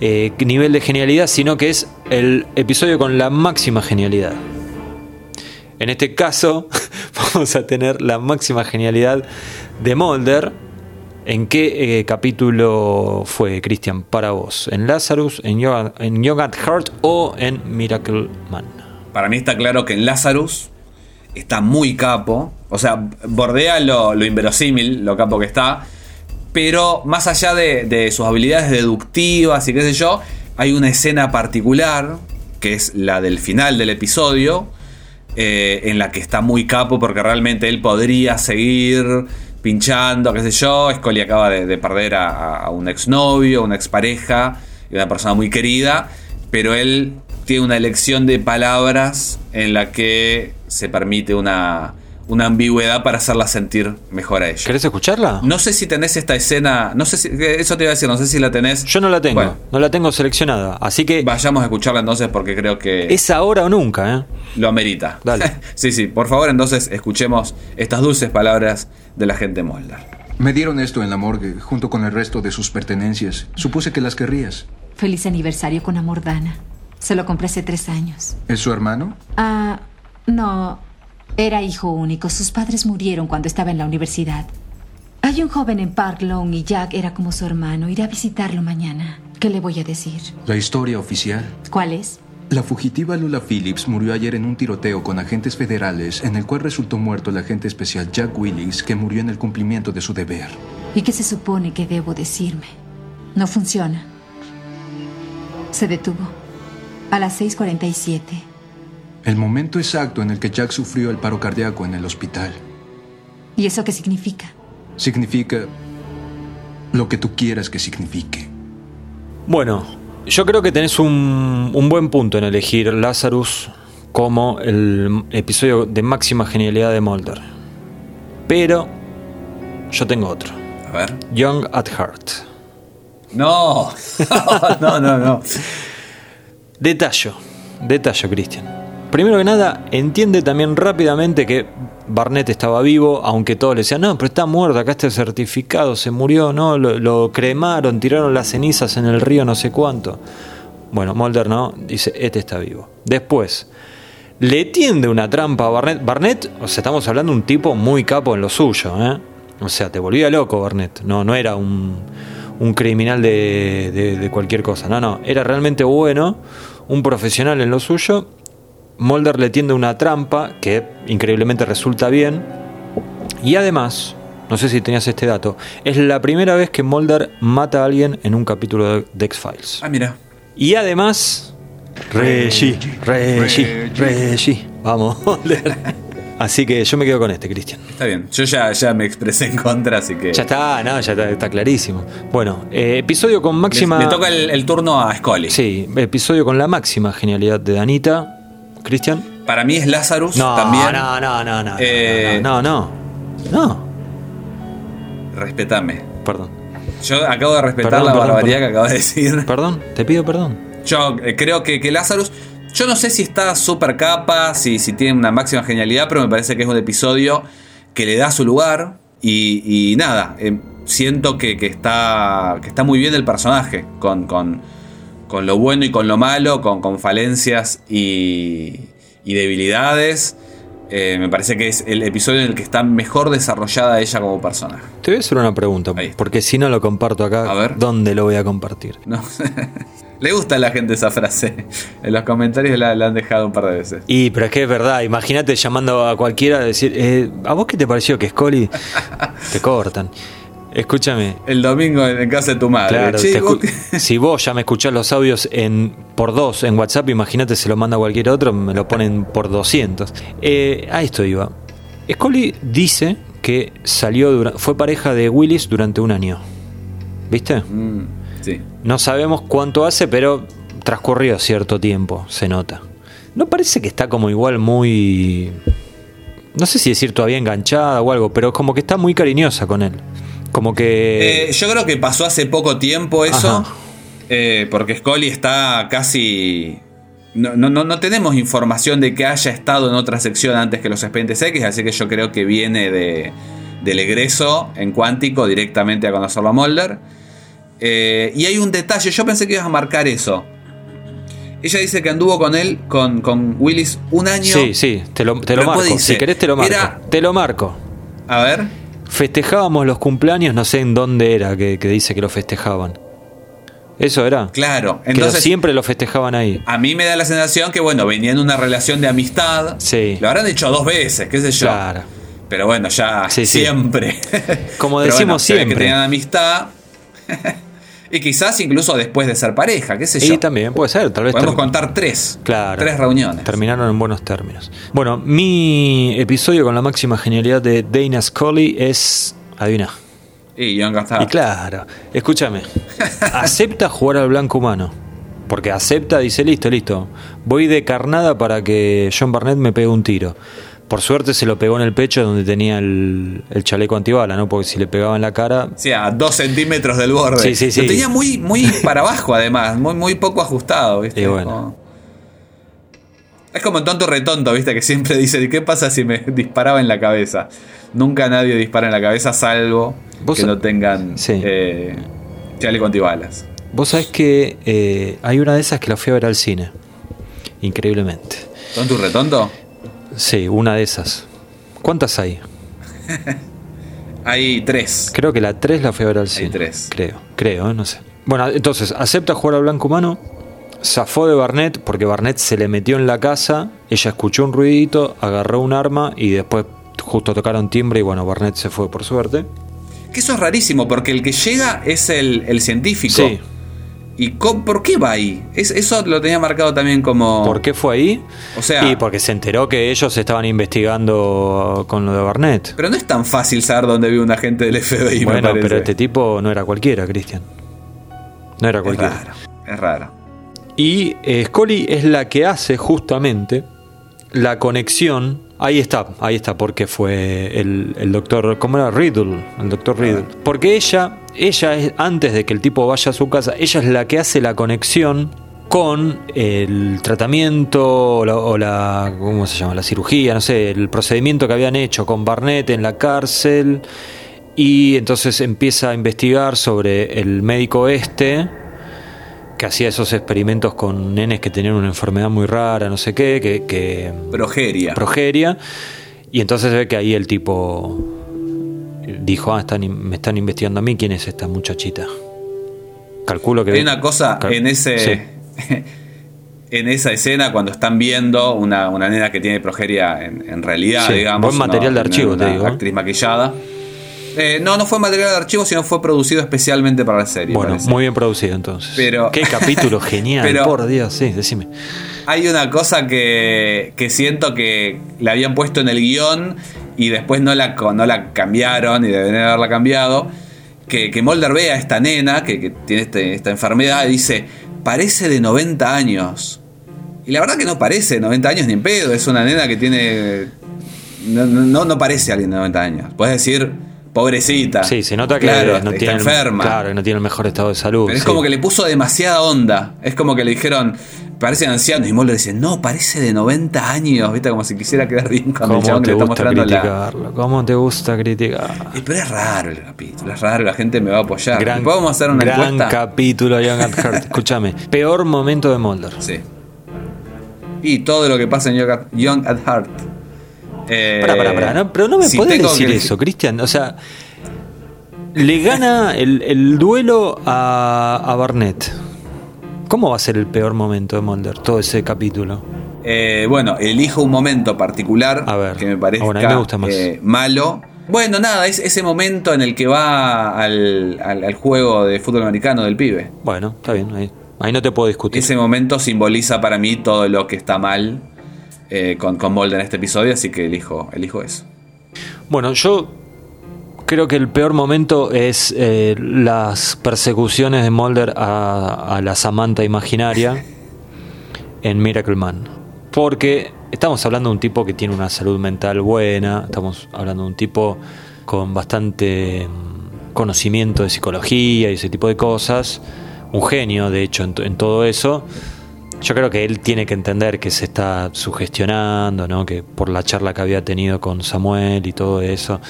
eh, nivel de genialidad, sino que es el episodio con la máxima genialidad. En este caso vamos a tener la máxima genialidad de Mulder. ¿En qué eh, capítulo fue, Cristian, para vos? ¿En Lazarus, en Young, en at Heart o en Miracle Man? Para mí está claro que en Lazarus está muy capo. O sea, bordea lo, lo inverosímil, lo capo que está. Pero más allá de, de sus habilidades deductivas y qué sé yo, hay una escena particular, que es la del final del episodio, eh, en la que está muy capo porque realmente él podría seguir pinchando, qué sé yo. Scully acaba de, de perder a, un exnovio, una expareja y una persona muy querida, pero él tiene una elección de palabras en la que se permite una, una ambigüedad para hacerla sentir mejor a ella. ¿Querés escucharla? No sé si tenés esta escena, no sé si, eso te iba a decir, no sé si la tenés. Yo no la tengo, Bueno. no la tengo seleccionada, así que Vayamos a escucharla entonces porque creo que es ahora o nunca, ¿eh? lo amerita. Dale. sí, sí, por favor entonces escuchemos estas dulces palabras de la gente Mulder. Me dieron esto en la morgue, junto con el resto de sus pertenencias. Supuse que las querrías. Feliz aniversario con amor, Dana. Se lo compré hace tres años. ¿Es su hermano? Ah, no. Era hijo único. Sus padres murieron cuando estaba en la universidad. Hay un joven en Park Lawn y Jack era como su hermano. Iré a visitarlo mañana. ¿Qué le voy a decir? La historia oficial. ¿Cuál es? La fugitiva Lula Phillips murió ayer en un tiroteo con agentes federales en el cual resultó muerto el agente especial Jack Willis, que murió en el cumplimiento de su deber. ¿Y qué se supone que debo decirme? No funciona. Se detuvo. A las 6.47. El momento exacto en el que Jack sufrió el paro cardíaco en el hospital. ¿Y eso qué significa? Significa lo que tú quieras que signifique. Bueno, yo creo que tenés un, un buen punto en elegir Lazarus como el episodio de máxima genialidad de Mulder. Pero yo tengo otro. A ver. Young at Heart. No, no, no, no. Detallo, detallo, Cristian. Primero que nada, entiende también rápidamente que Barnett estaba vivo, aunque todos le decían, no, pero está muerto, acá está el certificado, se murió, no, lo, cremaron, tiraron las cenizas en el río, no sé cuánto. Bueno, Mulder no, dice, este está vivo. Después, le tiende una trampa a Barnett. Barnett, o sea, estamos hablando de un tipo muy capo en lo suyo, ¿eh? O sea, te volvía loco Barnett. No, no era un, un criminal de- de cualquier cosa. No, no, era realmente bueno, un profesional en lo suyo. Mulder le tiende una trampa que increíblemente resulta bien. Y además, no sé si tenías este dato, es la primera vez que Mulder mata a alguien en un capítulo de, X-Files. Ah, mira. Y además, Reggie, Reggie, Reggie. Vamos, Mulder. Así que yo me quedo con este, Cristian. Está bien. Yo ya, ya me expresé en contra, así que. Ya está, no, ya está, está clarísimo. Bueno, eh, episodio con Le, máxima. le toca el, el turno a Scully. Sí, episodio con la máxima genialidad de Danita. Cristian. Para mí es Lazarus No, también. no, no, no, no. Eh, No, no. No. Respetame. Perdón. Yo acabo de respetar Perdón, la perdón, barbaridad perdón. que acabas de decir. Perdón, te pido perdón. Yo eh, creo que, que Lazarus. Yo no sé si está súper capa, si, si tiene una máxima genialidad, pero me parece que es un episodio que le da su lugar. Y, y nada, eh, siento que, que está, que está muy bien el personaje, con, con, con lo bueno y con lo malo, con, con falencias y, y debilidades. Eh, me parece que es el episodio en el que está mejor desarrollada ella como personaje. Te voy a hacer una pregunta, porque si no lo comparto acá, ¿dónde lo voy a compartir? No. Le gusta a la gente esa frase. En los comentarios la, la han dejado un par de veces. Y, pero es que es verdad, imagínate llamando a cualquiera a decir, eh, ¿a vos qué te pareció que Scully? te cortan. Escúchame. El domingo en casa de tu madre. Claro, Che, vos si vos ya me escuchás los audios en por dos en WhatsApp, imagínate se lo manda a cualquier otro, me lo ponen por 200. Eh, a esto iba. Scully dice que salió fue pareja de Willis durante un año. ¿Viste? Mm, sí. No sabemos cuánto hace, pero transcurrió cierto tiempo, se nota. No parece que está como igual muy... No sé si decir todavía enganchada o algo, pero como que está muy cariñosa con él. Como que... Eh, yo creo que pasó hace poco tiempo eso. eh, porque Scully está casi. No, no, no, tenemos información de que haya estado en otra sección antes que los expedientes X, así que yo creo que viene de, del egreso en cuántico directamente a conocerlo a Mulder. Eh, y hay un detalle, yo pensé que ibas a marcar eso. Ella dice que anduvo con él, con, con Willis, un año. Sí, sí, te lo, te lo marco. dice, si querés te lo marco. era- Te lo marco. A ver. Festejábamos los cumpleaños, no sé en dónde era que, que dice que lo festejaban. ¿Eso era? Claro, Que entonces- siempre lo festejaban ahí. A mí me da la sensación que, bueno, venían en una relación de amistad. Sí. Lo habrán hecho dos veces, qué sé yo. Claro. Pero bueno, ya Sí, sí. siempre. Como decimos bueno, siempre. que tenían amistad. Y quizás incluso después de ser pareja, qué sé yo. Y también puede ser, tal vez. Podemos contar tres. Claro. Tres reuniones. Terminaron en buenos términos. Bueno, mi episodio con la máxima genialidad de Dana Scully es. Adivina. Y Star. Y claro, escúchame. Acepta jugar al blanco humano. Porque acepta, dice, listo, listo. Voy de carnada para que John Barnett me pegue un tiro. Por suerte se lo pegó en el pecho donde tenía el, el chaleco antibala, ¿no? Porque si le pegaba en la cara. Sí, a dos centímetros del borde. Sí, sí, sí. Lo tenía muy, muy para abajo, además. Muy, muy poco ajustado, ¿viste? Y bueno. Como- Es como tonto retonto, ¿viste? Que siempre dice, ¿y qué pasa si me disparaba en la cabeza? Nunca nadie dispara en la cabeza, salvo que no tengan Sí. eh, chaleco antibalas. Vos sabés que eh, hay una de esas que la fui a ver al cine. Increíblemente. ¿Tonto y retonto? Sí, una de esas. ¿Cuántas hay? Hay tres. Creo que la 3 la fui a ver al cine. tres. Creo, creo, ¿eh? no sé. Bueno, entonces, acepta jugar al blanco humano. Zafó de Barnett porque Barnett se le metió en la casa. Ella escuchó un ruidito, agarró un arma y después justo tocaron timbre y bueno, Barnett se fue por suerte. Que eso es rarísimo, porque el que llega es el, el científico. Sí. ¿Y por qué va ahí? Es- eso lo tenía marcado también como. ¿Por qué fue ahí? O sea. Y porque se enteró que ellos estaban investigando con lo de Barnett. Pero no es tan fácil saber dónde vive un agente del FBI, bueno, pero este tipo no era cualquiera, Cristian. No era es cualquiera. raro. Es raro. Y eh, Scully es la que hace justamente la conexión. Ahí está, ahí está, porque fue el, el doctor, ¿cómo era? Riddle, el doctor Riddle. Porque ella, ella es, antes de que el tipo vaya a su casa, ella es la que hace la conexión con el tratamiento o la, o la- ¿cómo se llama? La cirugía, no sé, el procedimiento que habían hecho con Barnett en la cárcel. Y entonces empieza a investigar sobre el médico este, que hacía esos experimentos con nenes que tenían una enfermedad muy rara, no sé qué, que, que Progeria. progeria. Y entonces se ve que ahí el tipo dijo, ah, están, me están investigando a mí, ¿quién es esta muchachita? Calculo que... Hay una cosa en ese. Sí. En esa escena, cuando están viendo una, una nena que tiene progeria en, en realidad, Sí, digamos. buen material de archivo, una te digo, ¿eh? Actriz maquillada. Eh, no, no fue material de archivo, sino fue producido especialmente para la serie. Bueno, parece. muy bien producido entonces. Pero- Qué capítulo genial, Pero- por Dios, sí, decime. Hay una cosa que, que siento que le habían puesto en el guion y después no la, no la cambiaron y deben haberla cambiado. Que, que Mulder ve a esta nena que, que tiene este- esta enfermedad y dice, parece de 90 años. Y la verdad que no parece de 90 años ni en pedo, es una nena que tiene... No, no, no parece alguien de 90 años. Puedes decir, pobrecita. Sí, se nota que Claro, no está tiene el- enferma. claro, que no tiene el mejor estado de salud. Pero es sí. como que le puso demasiada onda. Es como que le dijeron, parecen ancianos. Y Mulder dice, no, parece de 90 años. ¿Viste? Como si quisiera quedar bien con el ¿Cómo chabón que le está mostrando la. ¿Cómo te gusta criticar? Y pero es raro el capítulo, es raro, la gente me va a apoyar. Gran, a hacer una gran encuesta. capítulo Young at Heart. Escúchame, peor momento de Mulder. Sí. Y todo lo que pasa en Young at, Young at Heart. Eh, Pará, pará, pará, no, pero no me si podés decir que- eso, Cristian. O sea, le gana el, el duelo a, a Barnett. ¿Cómo va a ser el peor momento de Mulder, todo ese capítulo? Eh, bueno, elijo un momento particular que me parezca bueno, a mí me gusta más. eh, malo. Bueno, nada, es ese momento en el que va al, al- al juego de fútbol americano del pibe. Bueno, está bien, ahí, ahí no te puedo discutir. Ese momento simboliza para mí todo lo que está mal eh, con, con Mulder en este episodio, así que elijo, elijo eso. Bueno, yo creo que el peor momento es eh, las persecuciones de Mulder a, a la Samantha imaginaria en Miracle Man. Porque estamos hablando de un tipo que tiene una salud mental buena, estamos hablando de un tipo con bastante mm, conocimiento de psicología y ese tipo de cosas, un genio de hecho en todo eso. Yo creo que él tiene que entender que se está sugestionando, ¿no? que por la charla que había tenido con Samuel y todo eso,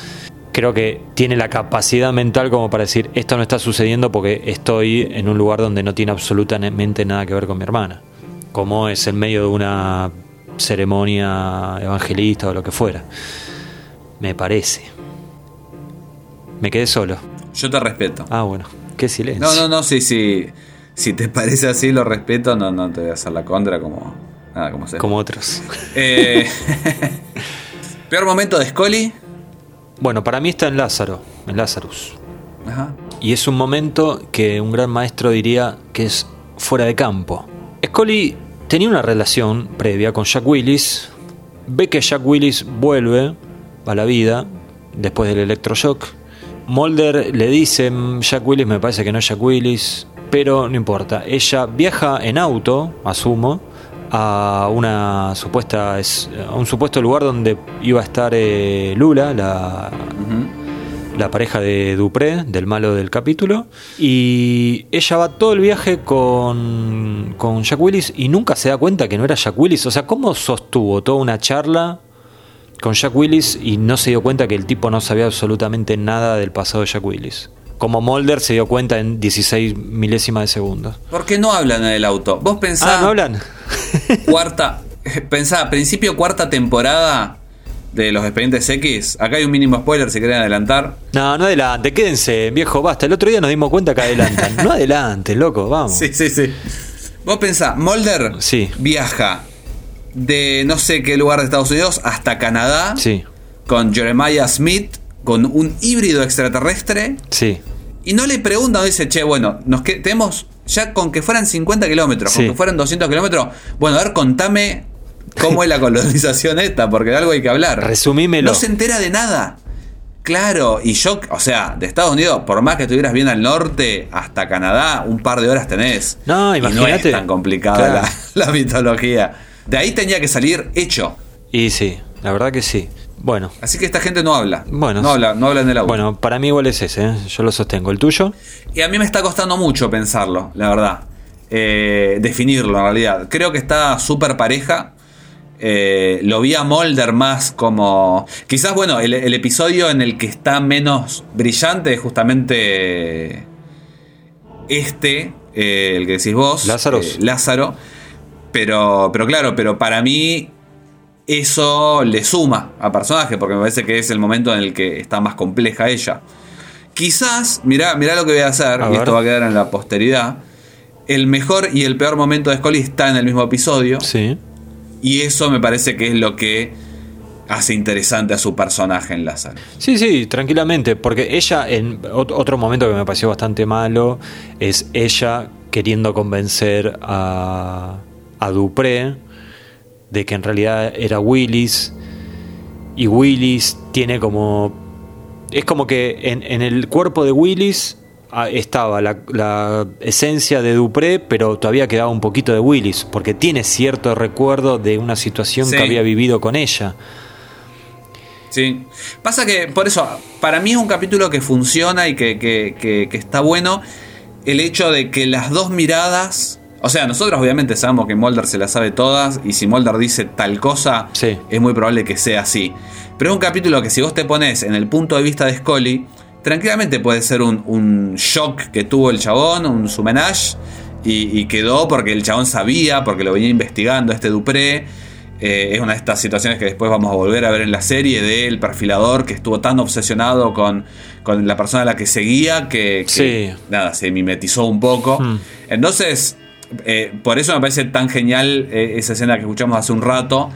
creo que tiene la capacidad mental como para decir, esto no está sucediendo porque estoy en un lugar donde no tiene absolutamente nada que ver con mi hermana, como es en medio de una ceremonia evangelista o lo que fuera. Me parece. Me quedé solo. Yo te respeto. Ah, bueno, qué silencio. No, no, no, sí, sí. Si te parece así, lo respeto, no, no te voy a hacer la contra como. Nada, como sea. Como otros. Eh, Peor momento de Scully. Bueno, para mí está en Lázaro, en Lazarus. Ajá. Y es un momento que un gran maestro diría que es fuera de campo. Scully tenía una relación previa con Jack Willis. Ve que Jack Willis vuelve a la vida después del electroshock. Mulder le dice, "Mm, Jack Willis me parece que no es Jack Willis, pero no importa. Ella viaja en auto, asumo, a una supuesta es- a un supuesto lugar donde iba a estar eh, Lula, la, la pareja de Dupré, del malo del capítulo. Y ella va todo el viaje con, con Jack Willis y nunca se da cuenta que no era Jack Willis. O sea, ¿cómo sostuvo toda una charla con Jack Willis y no se dio cuenta que el tipo no sabía absolutamente nada del pasado de Jack Willis? Como Mulder se dio cuenta en 16 milésimas de segundo. ¿Por qué no hablan en el auto? Vos pensá. Ah, ¿no hablan? cuarta. Pensá, principio cuarta temporada de los expedientes X. Acá hay un mínimo spoiler si quieren adelantar. No, no adelante, quédense, viejo, basta. El otro día nos dimos cuenta que adelantan. No adelante, loco, vamos. Sí, sí, sí. Vos pensá, Mulder viaja de no sé qué lugar de Estados Unidos hasta Canadá Sí, con Jeremiah Smith, con un híbrido extraterrestre. sí. Y no le preguntan, dice, che, bueno, nos que- tenemos Ya con que fueran 50 kilómetros, Sí. con que fueran 200 kilómetros. Bueno, a ver, contame cómo es la colonización esta, porque de algo hay que hablar. Resumímelo. No se entera de nada. Claro, y yo, o sea, de Estados Unidos, por más que estuvieras bien al norte, hasta Canadá, un par de horas tenés. No, Y no es imagínate. tan complicada Claro. la, la mitología. De ahí tenía que salir hecho. Y sí, la verdad que sí. Bueno. Así que esta gente no habla. Bueno. No habla, no habla en el auto. Bueno, para mí igual es ese, ¿eh? yo lo sostengo. ¿El tuyo? Y a mí me está costando mucho pensarlo, la verdad. Eh, definirlo, en realidad. Creo que está súper pareja. Eh, lo vi a Mulder más como. Quizás, bueno, el, el episodio en el que está menos brillante es justamente. Este, eh, el que decís vos. Lázaros. eh, Lázaro. Pero, pero claro, pero para mí eso le suma a personaje, porque me parece que es el momento en el que está más compleja ella. Quizás, mirá, mirá lo que voy a hacer, A y ver. esto va a quedar en la posteridad. El mejor y el peor momento de Scully está en el mismo episodio. Sí. Y eso me parece que es lo que hace interesante a su personaje en Lázaro. Sí, sí, tranquilamente, porque ella, en ot- otro momento que me pareció bastante malo, es ella queriendo convencer a, a Dupré de que en realidad era Willis, y Willis tiene como... Es como que en, en el cuerpo de Willis ah, estaba la, la esencia de Dupré, pero todavía quedaba un poquito de Willis, porque tiene cierto recuerdo de una situación Sí. que había vivido con ella. Sí. Pasa que, por eso, para mí es un capítulo que funciona y que, que- que- que está bueno el hecho de que las dos miradas. O sea, nosotros obviamente sabemos que Mulder se las sabe todas y si Mulder dice tal cosa, es muy probable que sea así. Pero es un capítulo que si vos te pones en el punto de vista de Scully, tranquilamente puede ser un, un shock que tuvo el chabón, un sumenage, y, y quedó porque el chabón sabía, porque lo venía investigando este Dupré. Eh, es una de estas situaciones que después vamos a volver a ver en la serie del perfilador que estuvo tan obsesionado con, con la persona a la que seguía que, que, nada, se mimetizó un poco. Hmm. Entonces, eh, por eso me parece tan genial eh, esa escena que escuchamos hace un rato,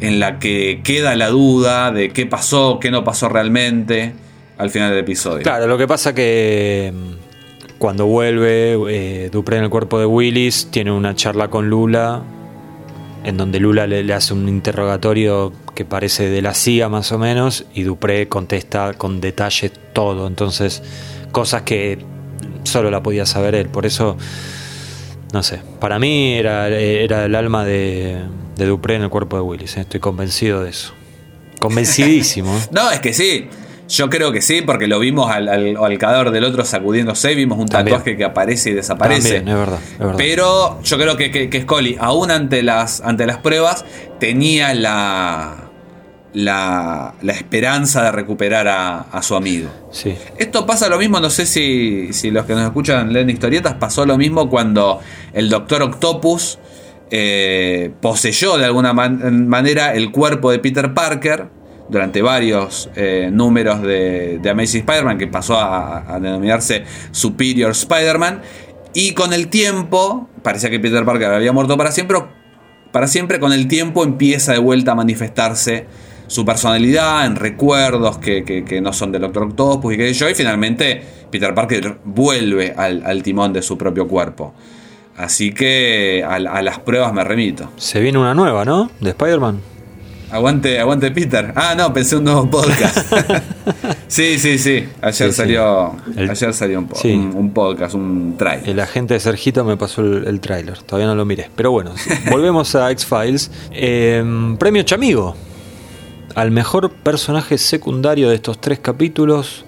en la que queda la duda de qué pasó, qué no pasó realmente al final del episodio. Claro, lo que pasa que mm, cuando vuelve eh, Dupré en el cuerpo de Willis, tiene una charla con Lula, en donde Lula le, le hace un interrogatorio que parece de la CIA más o menos, y Dupré contesta con detalle todo. Entonces, cosas que solo la podía saber él. Por eso, no sé, para mí era, era el alma de, de Dupré en el cuerpo de Willis. eh, Estoy convencido de eso. Convencidísimo. ¿eh? No, es que sí. Yo creo que sí, porque lo vimos al, al- al cadáver del otro sacudiéndose, vimos un También. tatuaje que aparece y desaparece. También, es verdad, es verdad. Pero yo creo que, que, que Scully, aún ante las, ante las pruebas, tenía la, la, la esperanza de recuperar a, a su amigo. Sí. Esto pasa lo mismo, no sé si, si los que nos escuchan leen historietas, pasó lo mismo cuando el Doctor Octopus eh, poseyó de alguna man- manera el cuerpo de Peter Parker durante varios eh, números de, de Amazing Spider-Man, que pasó a, a denominarse Superior Spider-Man, y con el tiempo, parecía que Peter Parker había muerto para siempre, para siempre con el tiempo empieza de vuelta a manifestarse su personalidad en recuerdos que, que- que no son del Doctor Octopus y que yo, y finalmente Peter Parker vuelve al, al timón de su propio cuerpo. Así que a, a las pruebas me remito. Se viene una nueva, ¿no? De Spider-Man. Aguante, aguante Peter. Ah, no, pensé un nuevo podcast. sí, sí, sí. Ayer Sí, sí. salió. Ayer salió un, po- Sí. un- un podcast, un trailer. El agente de Sergito me pasó el, el tráiler, todavía no lo miré. Pero bueno, volvemos a X-Files. Eh, premio Chamigo. Al mejor personaje secundario de estos tres capítulos,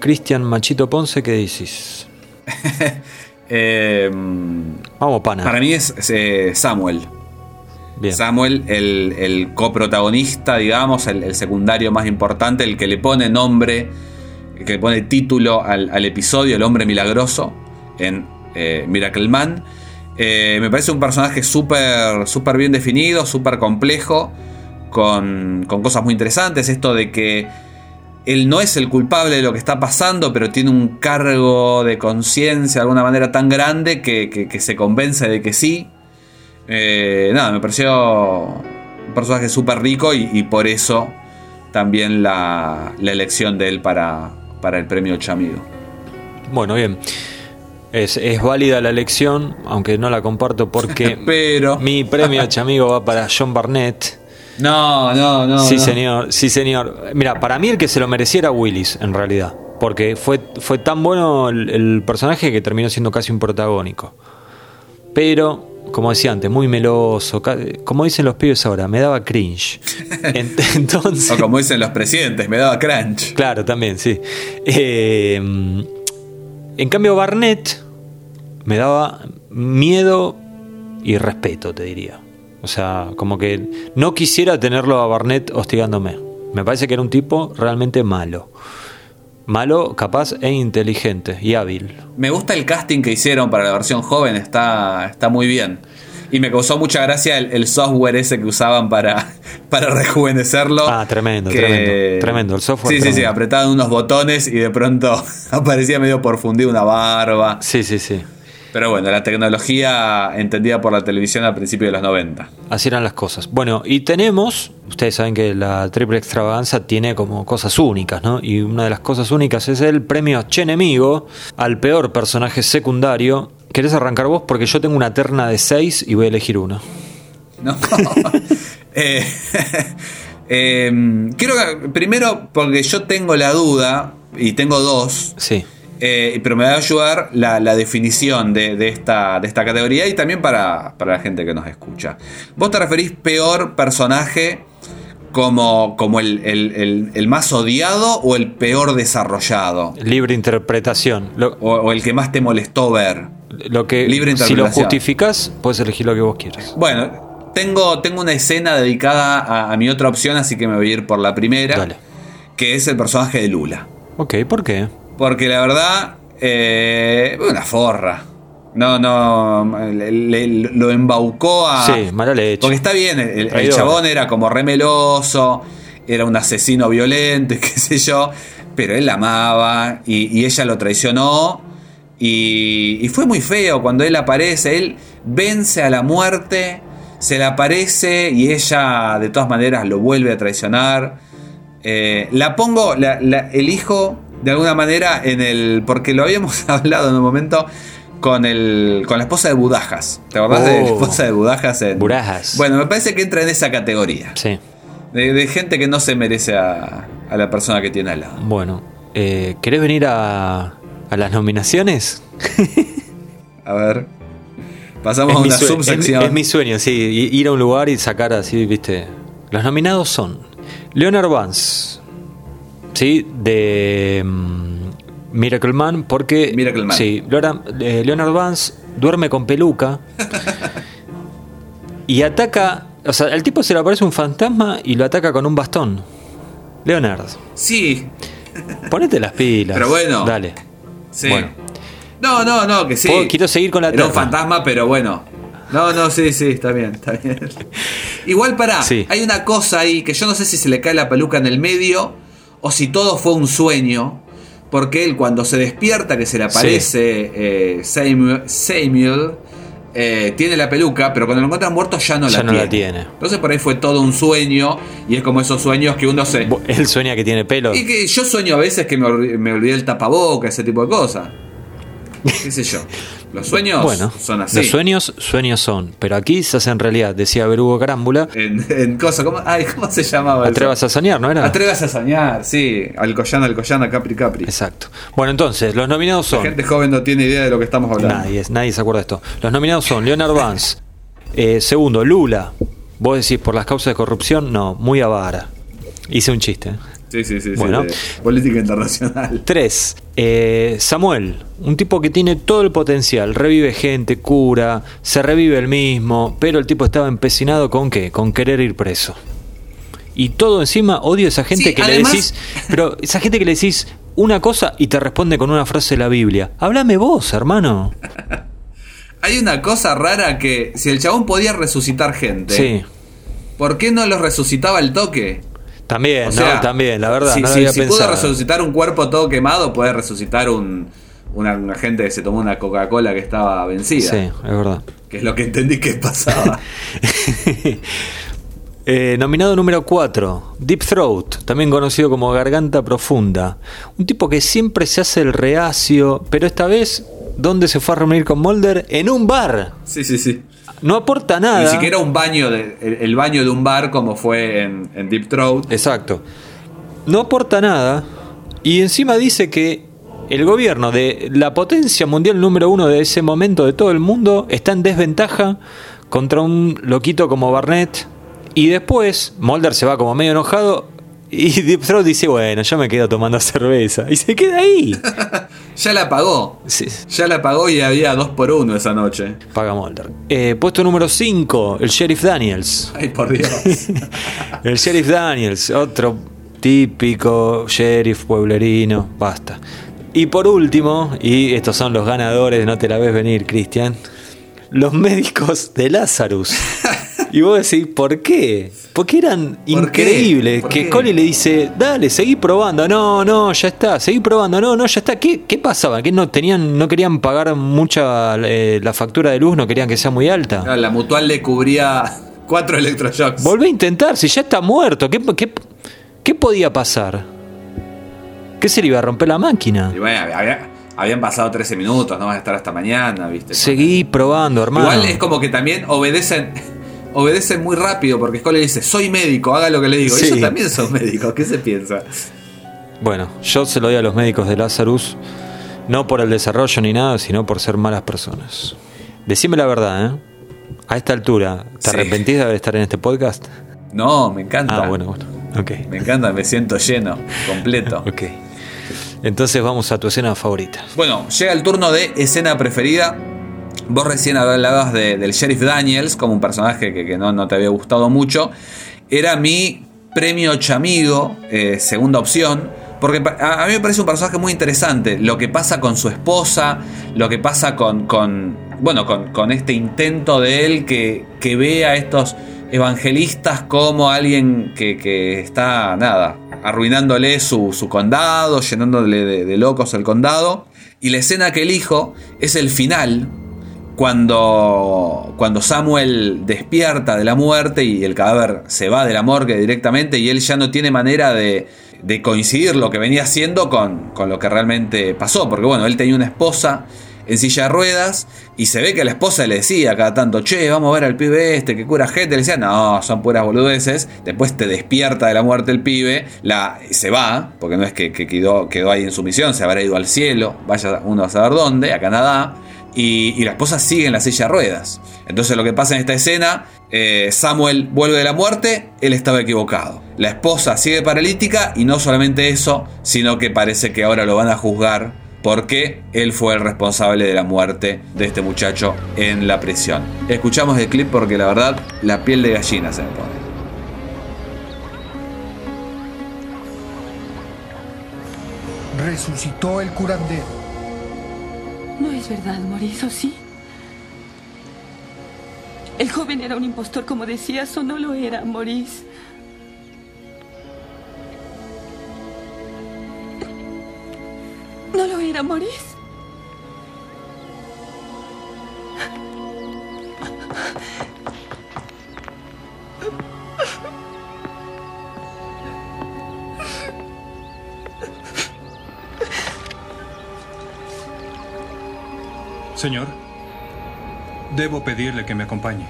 Cristian Machito Ponce, ¿qué dices? Eh, Vamos, pana. Para mí es, es, eh, Samuel. Samuel, el, el coprotagonista, digamos, el, el secundario más importante, el que le pone nombre, el que le pone título al, al episodio, el hombre milagroso, en eh, Miracle Man. Eh, me parece un personaje súper súper bien definido, súper complejo, con, con cosas muy interesantes. Esto de que él no es el culpable de lo que está pasando, pero tiene un cargo de conciencia de alguna manera tan grande que, que- que se convence de que sí. Eh, nada, me pareció un personaje súper rico y, y por eso también la, la elección de él para, para el premio Chamigo. Bueno, bien. Es, es válida la elección, aunque no la comparto porque Pero. mi premio chamigo va para John Barnett. No, no, no. sí, no. señor, sí, señor. Mira, para mí el que se lo merecía era Willis, en realidad. Porque fue, fue tan bueno el, el personaje que terminó siendo casi un protagónico. Pero, como decía antes, muy meloso. Como dicen los pibes ahora, me daba cringe. En- Entonces. O como dicen los presidentes, me daba crunch. Claro, también, sí. Eh, en cambio, Barnett me daba miedo y respeto, te diría. O sea, como que no quisiera tenerlo a Barnett hostigándome. Me parece que era un tipo realmente malo. Malo, capaz e inteligente y hábil. Me gusta el casting que hicieron para la versión joven, está, está muy bien. Y me causó mucha gracia el, el software ese que usaban para, para rejuvenecerlo. Ah, tremendo, que- tremendo. Tremendo, el software. Sí, sí, sí, apretaban unos botones y de pronto aparecía medio por fundir una barba. Sí, sí, sí. Pero bueno, la tecnología entendida por la televisión al principio de los 90. Así eran las cosas. Bueno, y tenemos, ustedes saben que la triple extravaganza tiene como cosas únicas, ¿no? Y una de las cosas únicas es el premio Chenemigo al peor personaje secundario. ¿Querés arrancar vos? Porque yo tengo una terna de seis y voy a elegir uno. ¿no? Eh, em, quiero primero, porque yo tengo la duda, y tengo dos, Sí. Eh, pero me va a ayudar la, la definición de, de esta, de esta categoría y también para, para la gente que nos escucha. ¿Vos te referís peor personaje como, como el, el- el- el más odiado o el peor desarrollado? Libre interpretación. Lo, O, o el que más te molestó ver. lo que, Libre si lo justificás, puedes elegir lo que vos quieras. Bueno, tengo, tengo una escena dedicada a, a mi otra opción, así que me voy a ir por la primera, Dale. que es el personaje de Lula. Ok, ¿por qué? Porque la verdad, eh, una forra. No, no, le- le- lo embaucó a... Sí, mala leche. Porque está bien, el, chabón era como remeloso, era un asesino violento, y qué sé yo, pero él la amaba y, y ella lo traicionó. Y, y fue muy feo cuando él aparece, él vence a la muerte, se le aparece y ella de todas maneras lo vuelve a traicionar. Eh, la pongo, la, la elijo de alguna manera en el. Porque lo habíamos hablado en un momento con el. con la esposa de Budajas. ¿Te acordás de la Oh. esposa de Budajas? En, Burajas. Bueno, me parece que entra en esa categoría. Sí. De, de gente que no se merece a, a la persona que tiene al lado. Bueno, eh, ¿querés venir a, a las nominaciones? A ver. Pasamos Es a una sue- es subsección. es mi sueño, sí, ir a un lugar y sacar así, viste. Los nominados son Leonard Vance, sí, de mm, Miracle Man, porque Miracle Man. sí, Leonard, eh, Leonard Vance duerme con peluca y ataca, o sea, el tipo se le aparece un fantasma y lo ataca con un bastón. Leonard, Sí, ponete las pilas. Pero bueno. dale. sí. Bueno. No, no, no, que sí. Puedo- quiero seguir con la Era un fantasma, pero bueno. No, no, sí, sí, está bien, está bien. Igual para, Sí. hay una cosa ahí que yo no sé si se le cae la peluca en el medio o si todo fue un sueño. Porque él cuando se despierta, que se le aparece eh, Samuel, Samuel, eh, tiene la peluca, pero cuando lo encuentran muerto ya no, Ya la, no tiene. la tiene. Entonces por ahí fue todo un sueño y es como esos sueños que uno se... Él sueña que tiene pelo. Y que yo sueño a veces que me, me olvidé el tapaboca, ese tipo de cosas. ¿Qué sé yo? Los sueños Bueno, son así. los sueños, sueños son. Pero aquí se hacen realidad, decía Berugo Carámbula. En, en cosas, ¿cómo, ay, ¿cómo se llamaba? Atrevas a soñar, ¿no era? Atrevas a soñar, sí. Alcoyana, Alcoyana, Capri, Capri. Exacto. Bueno, entonces, los nominados La son. gente joven no tiene idea de lo que estamos hablando. Nadie, nadie se acuerda de esto. Los nominados son Leonard Vance. Eh, segundo, Lula. Vos decís por las causas de corrupción, no, muy avara. Hice un chiste. Sí, sí, sí. Bueno. política internacional. Tres, eh, Samuel, un tipo que tiene todo el potencial, revive gente, cura, se revive el mismo, pero el tipo estaba empecinado con qué? Con querer ir preso. Y todo encima odio a esa gente Sí, que además- le decís, pero esa gente que le decís una cosa y te responde con una frase de la Biblia. Háblame vos, hermano. Hay una cosa rara que si el chabón podía resucitar gente, Sí, ¿por qué no los resucitaba al toque? También, O sea, no, también, la verdad, si, no si- había si pudo resucitar un cuerpo todo quemado, puede resucitar un, una, una gente que se tomó una Coca-Cola que estaba vencida. Sí, es verdad. Que es lo que entendí que pasaba. Eh, nominado número 4, Deep Throat, también conocido como Garganta Profunda. Un tipo que siempre se hace el reacio, pero esta vez ¿dónde se fue a reunir con Mulder? En un bar. Sí, sí, sí. No aporta nada. Ni siquiera un baño, de, el, el baño de un bar como fue en, en Deep Throat. Exacto. No aporta nada. Y encima dice que el gobierno de la potencia mundial número uno de ese momento de todo el mundo está en desventaja contra un loquito como Barnett. Y después Mulder se va como medio enojado. Y Deep Throat dice, bueno, yo me quedo tomando cerveza. Y se queda ahí. Ya la pagó. Ya la pagó y había dos por uno esa noche. Paga Mulder. Eh, puesto número 5, el Sheriff Daniels. Ay, por Dios. el Sheriff Daniels, otro típico sheriff pueblerino. Basta. Y por último, y estos son los ganadores, no te la ves venir, Cristian. Los médicos de Lazarus. Y vos decís, ¿por qué? Porque eran increíbles. ¿Por Que qué? Scully le dice, dale, seguí probando. No, no, ya está. Seguí probando. No, no, ya está. ¿Qué, qué pasaba? ¿Que no tenían, no querían pagar mucha eh, la factura de luz? ¿No querían que sea muy alta? Claro, La mutual le cubría cuatro electroshocks. Volvé a intentar, si ya está muerto. ¿Qué, qué, qué podía pasar? ¿Qué se le iba a romper la máquina? Y bueno, había- habían pasado 13 minutos, no vas a estar hasta mañana, ¿viste? Seguí probando, hermano. Igual es como que también obedecen obedecen muy rápido porque Scully dice, soy médico, haga lo que le digo. Sí. Ellos también son médicos, ¿qué se piensa? Bueno, yo se lo doy a los médicos de Lazarus, no por el desarrollo ni nada, sino por ser malas personas. Decime la verdad, ¿eh? A esta altura, ¿te Sí. arrepentís de haber estar en este podcast? No, me encanta. Ah, bueno, bueno. Ok. Me encanta, me siento lleno, completo. ok. Entonces vamos a tu escena favorita. Bueno, llega el turno de escena preferida. Vos recién hablabas de- del sheriff Daniels como un personaje que, que no, no te había gustado mucho. Era mi premio chamigo, eh, segunda opción. Porque a, mí me parece un personaje muy interesante. Lo que pasa con su esposa, lo que pasa con, con bueno, con, con este intento de él que, que ve a estos evangelistas como alguien que, que está, nada, arruinándole su, su condado, llenándole de locos el condado. Y la escena que elijo es el final, cuando, cuando Samuel despierta de la muerte y el cadáver se va de la morgue directamente y él ya no tiene manera de, de coincidir lo que venía haciendo con, con lo que realmente pasó. Porque bueno, él tenía una esposa en silla de ruedas y se ve que la esposa le decía cada tanto, che, vamos a ver al pibe este que cura gente. Le decía, no, son puras boludeces. Después te despierta de la muerte el pibe, la, se va, porque no es que, que quedó, quedó ahí en su misión, se habrá ido al cielo, vaya uno a saber dónde, a Canadá. Y, la esposa sigue en la silla de ruedas. Entonces lo que pasa en esta escena, eh, Samuel vuelve de la muerte, él estaba equivocado. La esposa sigue paralítica y no solamente eso, sino que parece que ahora lo van a juzgar porque él fue el responsable de la muerte de este muchacho en la prisión. Escuchamos el clip porque la verdad la piel de gallina se me pone. Resucitó el curandero. No es verdad, Maurice, ¿o sí? El joven era un impostor, como decías, o no lo era, Maurice. No lo era, Maurice. Señor, debo pedirle que me acompañe.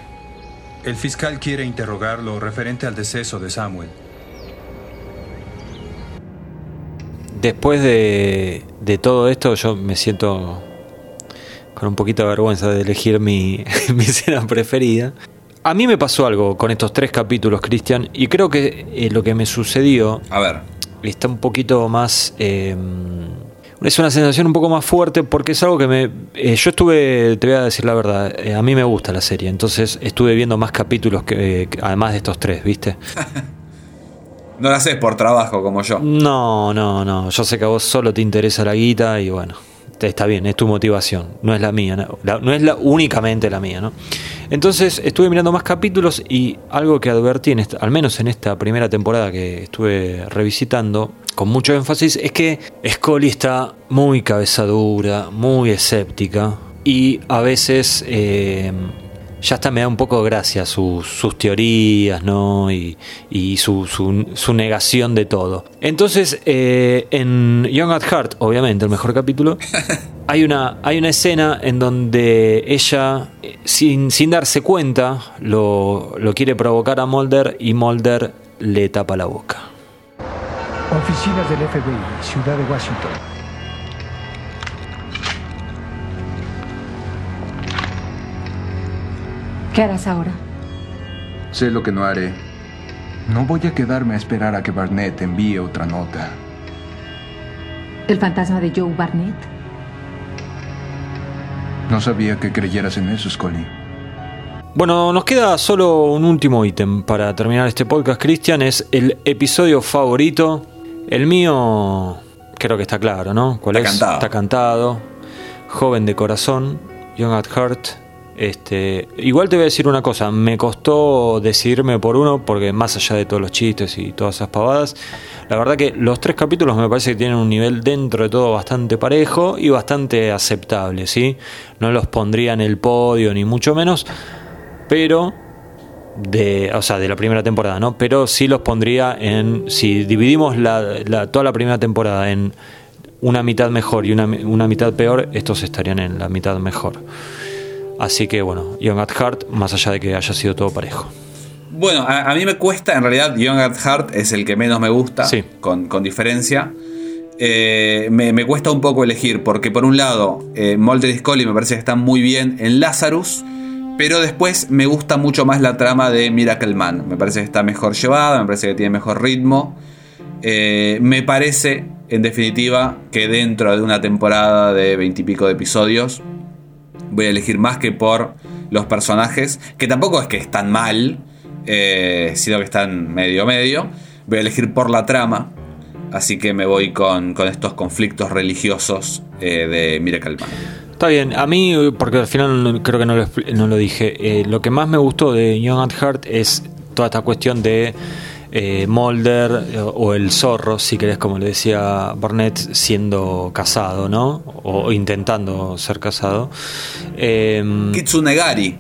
El fiscal quiere interrogarlo referente al deceso de Samuel. Después de, de todo esto, yo me siento con un poquito de vergüenza de elegir mi, mi escena preferida. A mí me pasó algo con estos tres capítulos, Cristian, y creo que eh, lo que me sucedió A ver. está un poquito más... eh, es una sensación un poco más fuerte porque es algo que me... eh, yo estuve, te voy a decir la verdad, eh, a mí me gusta la serie, entonces estuve viendo más capítulos que, que- además de estos tres, ¿viste? No lo haces por trabajo como yo. No, no, no. Yo sé que a vos solo te interesa la guita y bueno, te- está bien, es tu motivación, no es la mía, no, La- no es la, únicamente la mía, ¿no? Entonces estuve mirando más capítulos y algo que advertí, en esta- al menos en esta primera temporada que estuve revisitando con mucho énfasis, es que Scully está muy cabezadura, muy escéptica y a veces... eh, ya hasta me da un poco de gracia sus, sus teorías, ¿no? Y, y su, su- su negación de todo. Entonces, eh, en Young at Heart, obviamente, el mejor capítulo, hay una, hay una escena en donde ella, eh, sin, sin darse cuenta, lo, lo quiere provocar a Mulder y Mulder le tapa la boca. Oficinas del FBI, Ciudad de Washington. ¿Qué harás ahora? Sé lo que no haré. No voy a quedarme a esperar a que Barnett envíe otra nota. ¿El fantasma de Joe Barnett? No sabía que creyeras en eso, Scully. Bueno, nos queda solo un último ítem para terminar este podcast, Cristian. Es el episodio favorito. El mío, creo que está claro, ¿no? ¿Cuál Está es? cantado. Está cantado. Joven de corazón, Young at Heart. Este, igual te voy a decir una cosa, me costó decidirme por uno porque más allá de todos los chistes y todas esas pavadas, la verdad que los tres capítulos me parece que tienen un nivel dentro de todo bastante parejo y bastante aceptable, ¿sí? No los pondría en el podio ni mucho menos, pero de, o sea, de la primera temporada, ¿no? Pero sí los pondría en, si dividimos la, la- toda la primera temporada en una mitad mejor y una, una mitad peor, estos estarían en la mitad mejor. Así que bueno, Young at Heart, más allá de que haya sido todo parejo. Bueno, a, a mí me cuesta, en realidad, Young at Heart es el que menos me gusta, con, con diferencia. Eh, me, me cuesta un poco elegir, porque por un lado, eh, Mulder y Scully me parece que están muy bien en Lazarus, pero después me gusta mucho más la trama de Miracle Man. Me parece que está mejor llevada, me parece que tiene mejor ritmo. Eh, me parece, en definitiva, que dentro de una temporada de veintipico de episodios, voy a elegir más que por los personajes, que tampoco es que están mal, eh, sino que están medio medio. Voy a elegir por la trama, así que me voy con, con estos conflictos religiosos eh, de Miracle Man. Está bien, a mí, porque al final creo que no lo, no lo dije, eh, lo que más me gustó de Young at Heart es toda esta cuestión de eh, Mulder eh, o el zorro, si querés, como le decía Barnett, siendo casado, ¿no? O, intentando ser casado. Eh, Kitsunegari,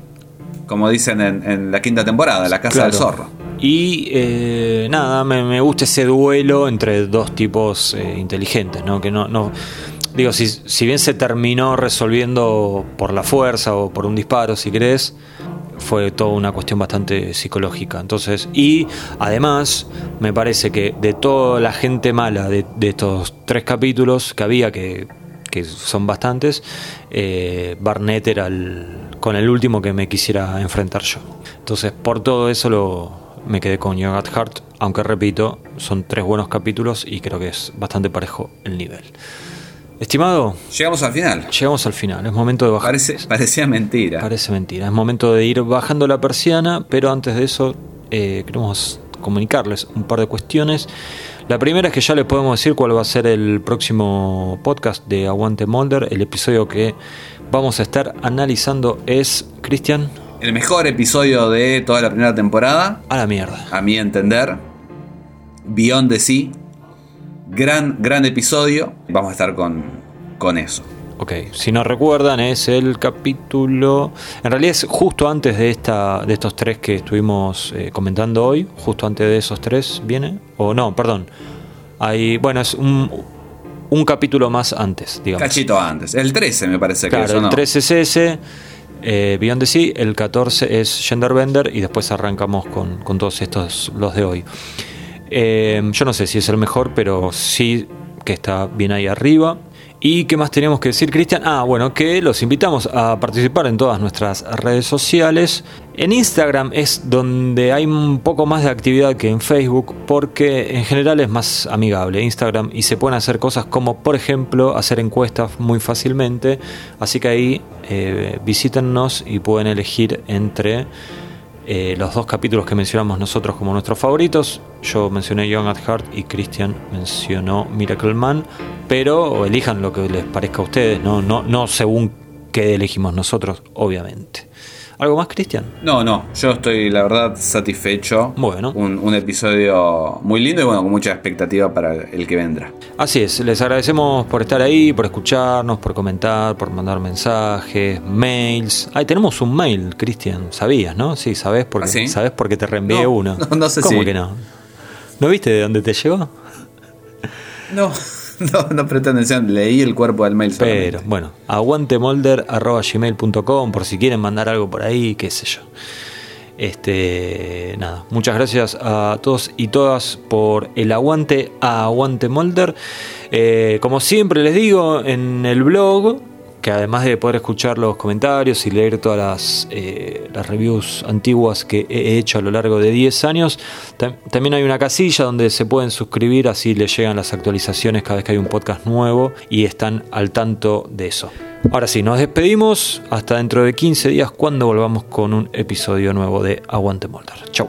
como dicen en, en la quinta temporada, la casa del zorro. Y eh, nada, me, me gusta ese duelo entre dos tipos eh, inteligentes, ¿no? Que no, no digo, si, si bien se terminó resolviendo por la fuerza o por un disparo, si querés, fue toda una cuestión bastante psicológica. Entonces, y además, me parece que de toda la gente mala de, estos tres capítulos que había, que, que son bastantes, eh, Barnett era el, con el último que me quisiera enfrentar yo. Entonces, por todo eso lo, me quedé con Young at Heart, aunque repito, son tres buenos capítulos y creo que es bastante parejo el nivel. Estimado, llegamos al final. Llegamos al final, es momento de bajar. Parece, parecía mentira. Parece mentira, es momento de ir bajando la persiana, pero antes de eso eh, queremos comunicarles un par de cuestiones. La primera es que ya les podemos decir cuál va a ser el próximo podcast de Aguante Molder. El episodio que vamos a estar analizando es, Cristian, El mejor episodio de toda la primera temporada. A la mierda. A mi entender. Beyond the Sea. Gran, gran episodio. Vamos a estar con, con eso. Ok, si no recuerdan, es el capítulo. En realidad es justo antes de esta, de estos tres que estuvimos eh, comentando hoy. Justo antes de esos tres viene. O no, perdón. Hay. Bueno, es un, un capítulo más antes, digamos. Cachito antes. El 13 me parece que Claro, eso, el ¿no? 13 es ese. eh, Beyond the Sea, el 14 es Genderbender y después arrancamos con, con todos estos, los de hoy. Eh, yo no sé si es el mejor, pero sí que está bien ahí arriba. ¿Y qué más tenemos que decir, Cristian? Ah, bueno, que los invitamos a participar en todas nuestras redes sociales. En Instagram es donde hay un poco más de actividad que en Facebook, porque en general es más amigable Instagram y se pueden hacer cosas como, por ejemplo, hacer encuestas muy fácilmente. Así que ahí eh, visítennos y pueden elegir entre eh, los dos capítulos que mencionamos nosotros como nuestros favoritos. Yo mencioné Young at Heart y Christian mencionó Miracle Man, pero elijan lo que les parezca a ustedes, no, no, no según qué elegimos nosotros, obviamente. ¿Algo más, Cristian? No, no, yo estoy la verdad satisfecho. Bueno. Un, un episodio muy lindo y bueno, con mucha expectativa para el que vendrá. Así es, les agradecemos por estar ahí, por escucharnos, por comentar, por mandar mensajes, mails. Ahí tenemos un mail, Cristian, sabías, ¿no? Sí, sabes porque, ¿Ah, sí? sabes porque te reenvié No, uno. no, no sé ¿Cómo si- que no? ¿No viste de dónde te llegó? No, no, no presté atención, leí el cuerpo del mail solamente. Pero, bueno, aguantemolder.gmail.com por si quieren mandar algo por ahí, qué sé yo. Este, nada, muchas gracias a todos y todas por el aguante a Aguante Molder. Eh, como siempre les digo, en el blog, que además de poder escuchar los comentarios y leer todas las, eh, reviews antiguas que he hecho a lo largo de 10 años, tam- también hay una casilla donde se pueden suscribir, así les llegan las actualizaciones cada vez que hay un podcast nuevo y están al tanto de eso. Ahora sí, nos despedimos hasta dentro de 15 días cuando volvamos con un episodio nuevo de Aguante Molder. Chau.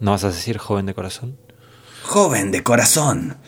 ¿No vas a decir joven de corazón? Joven de corazón.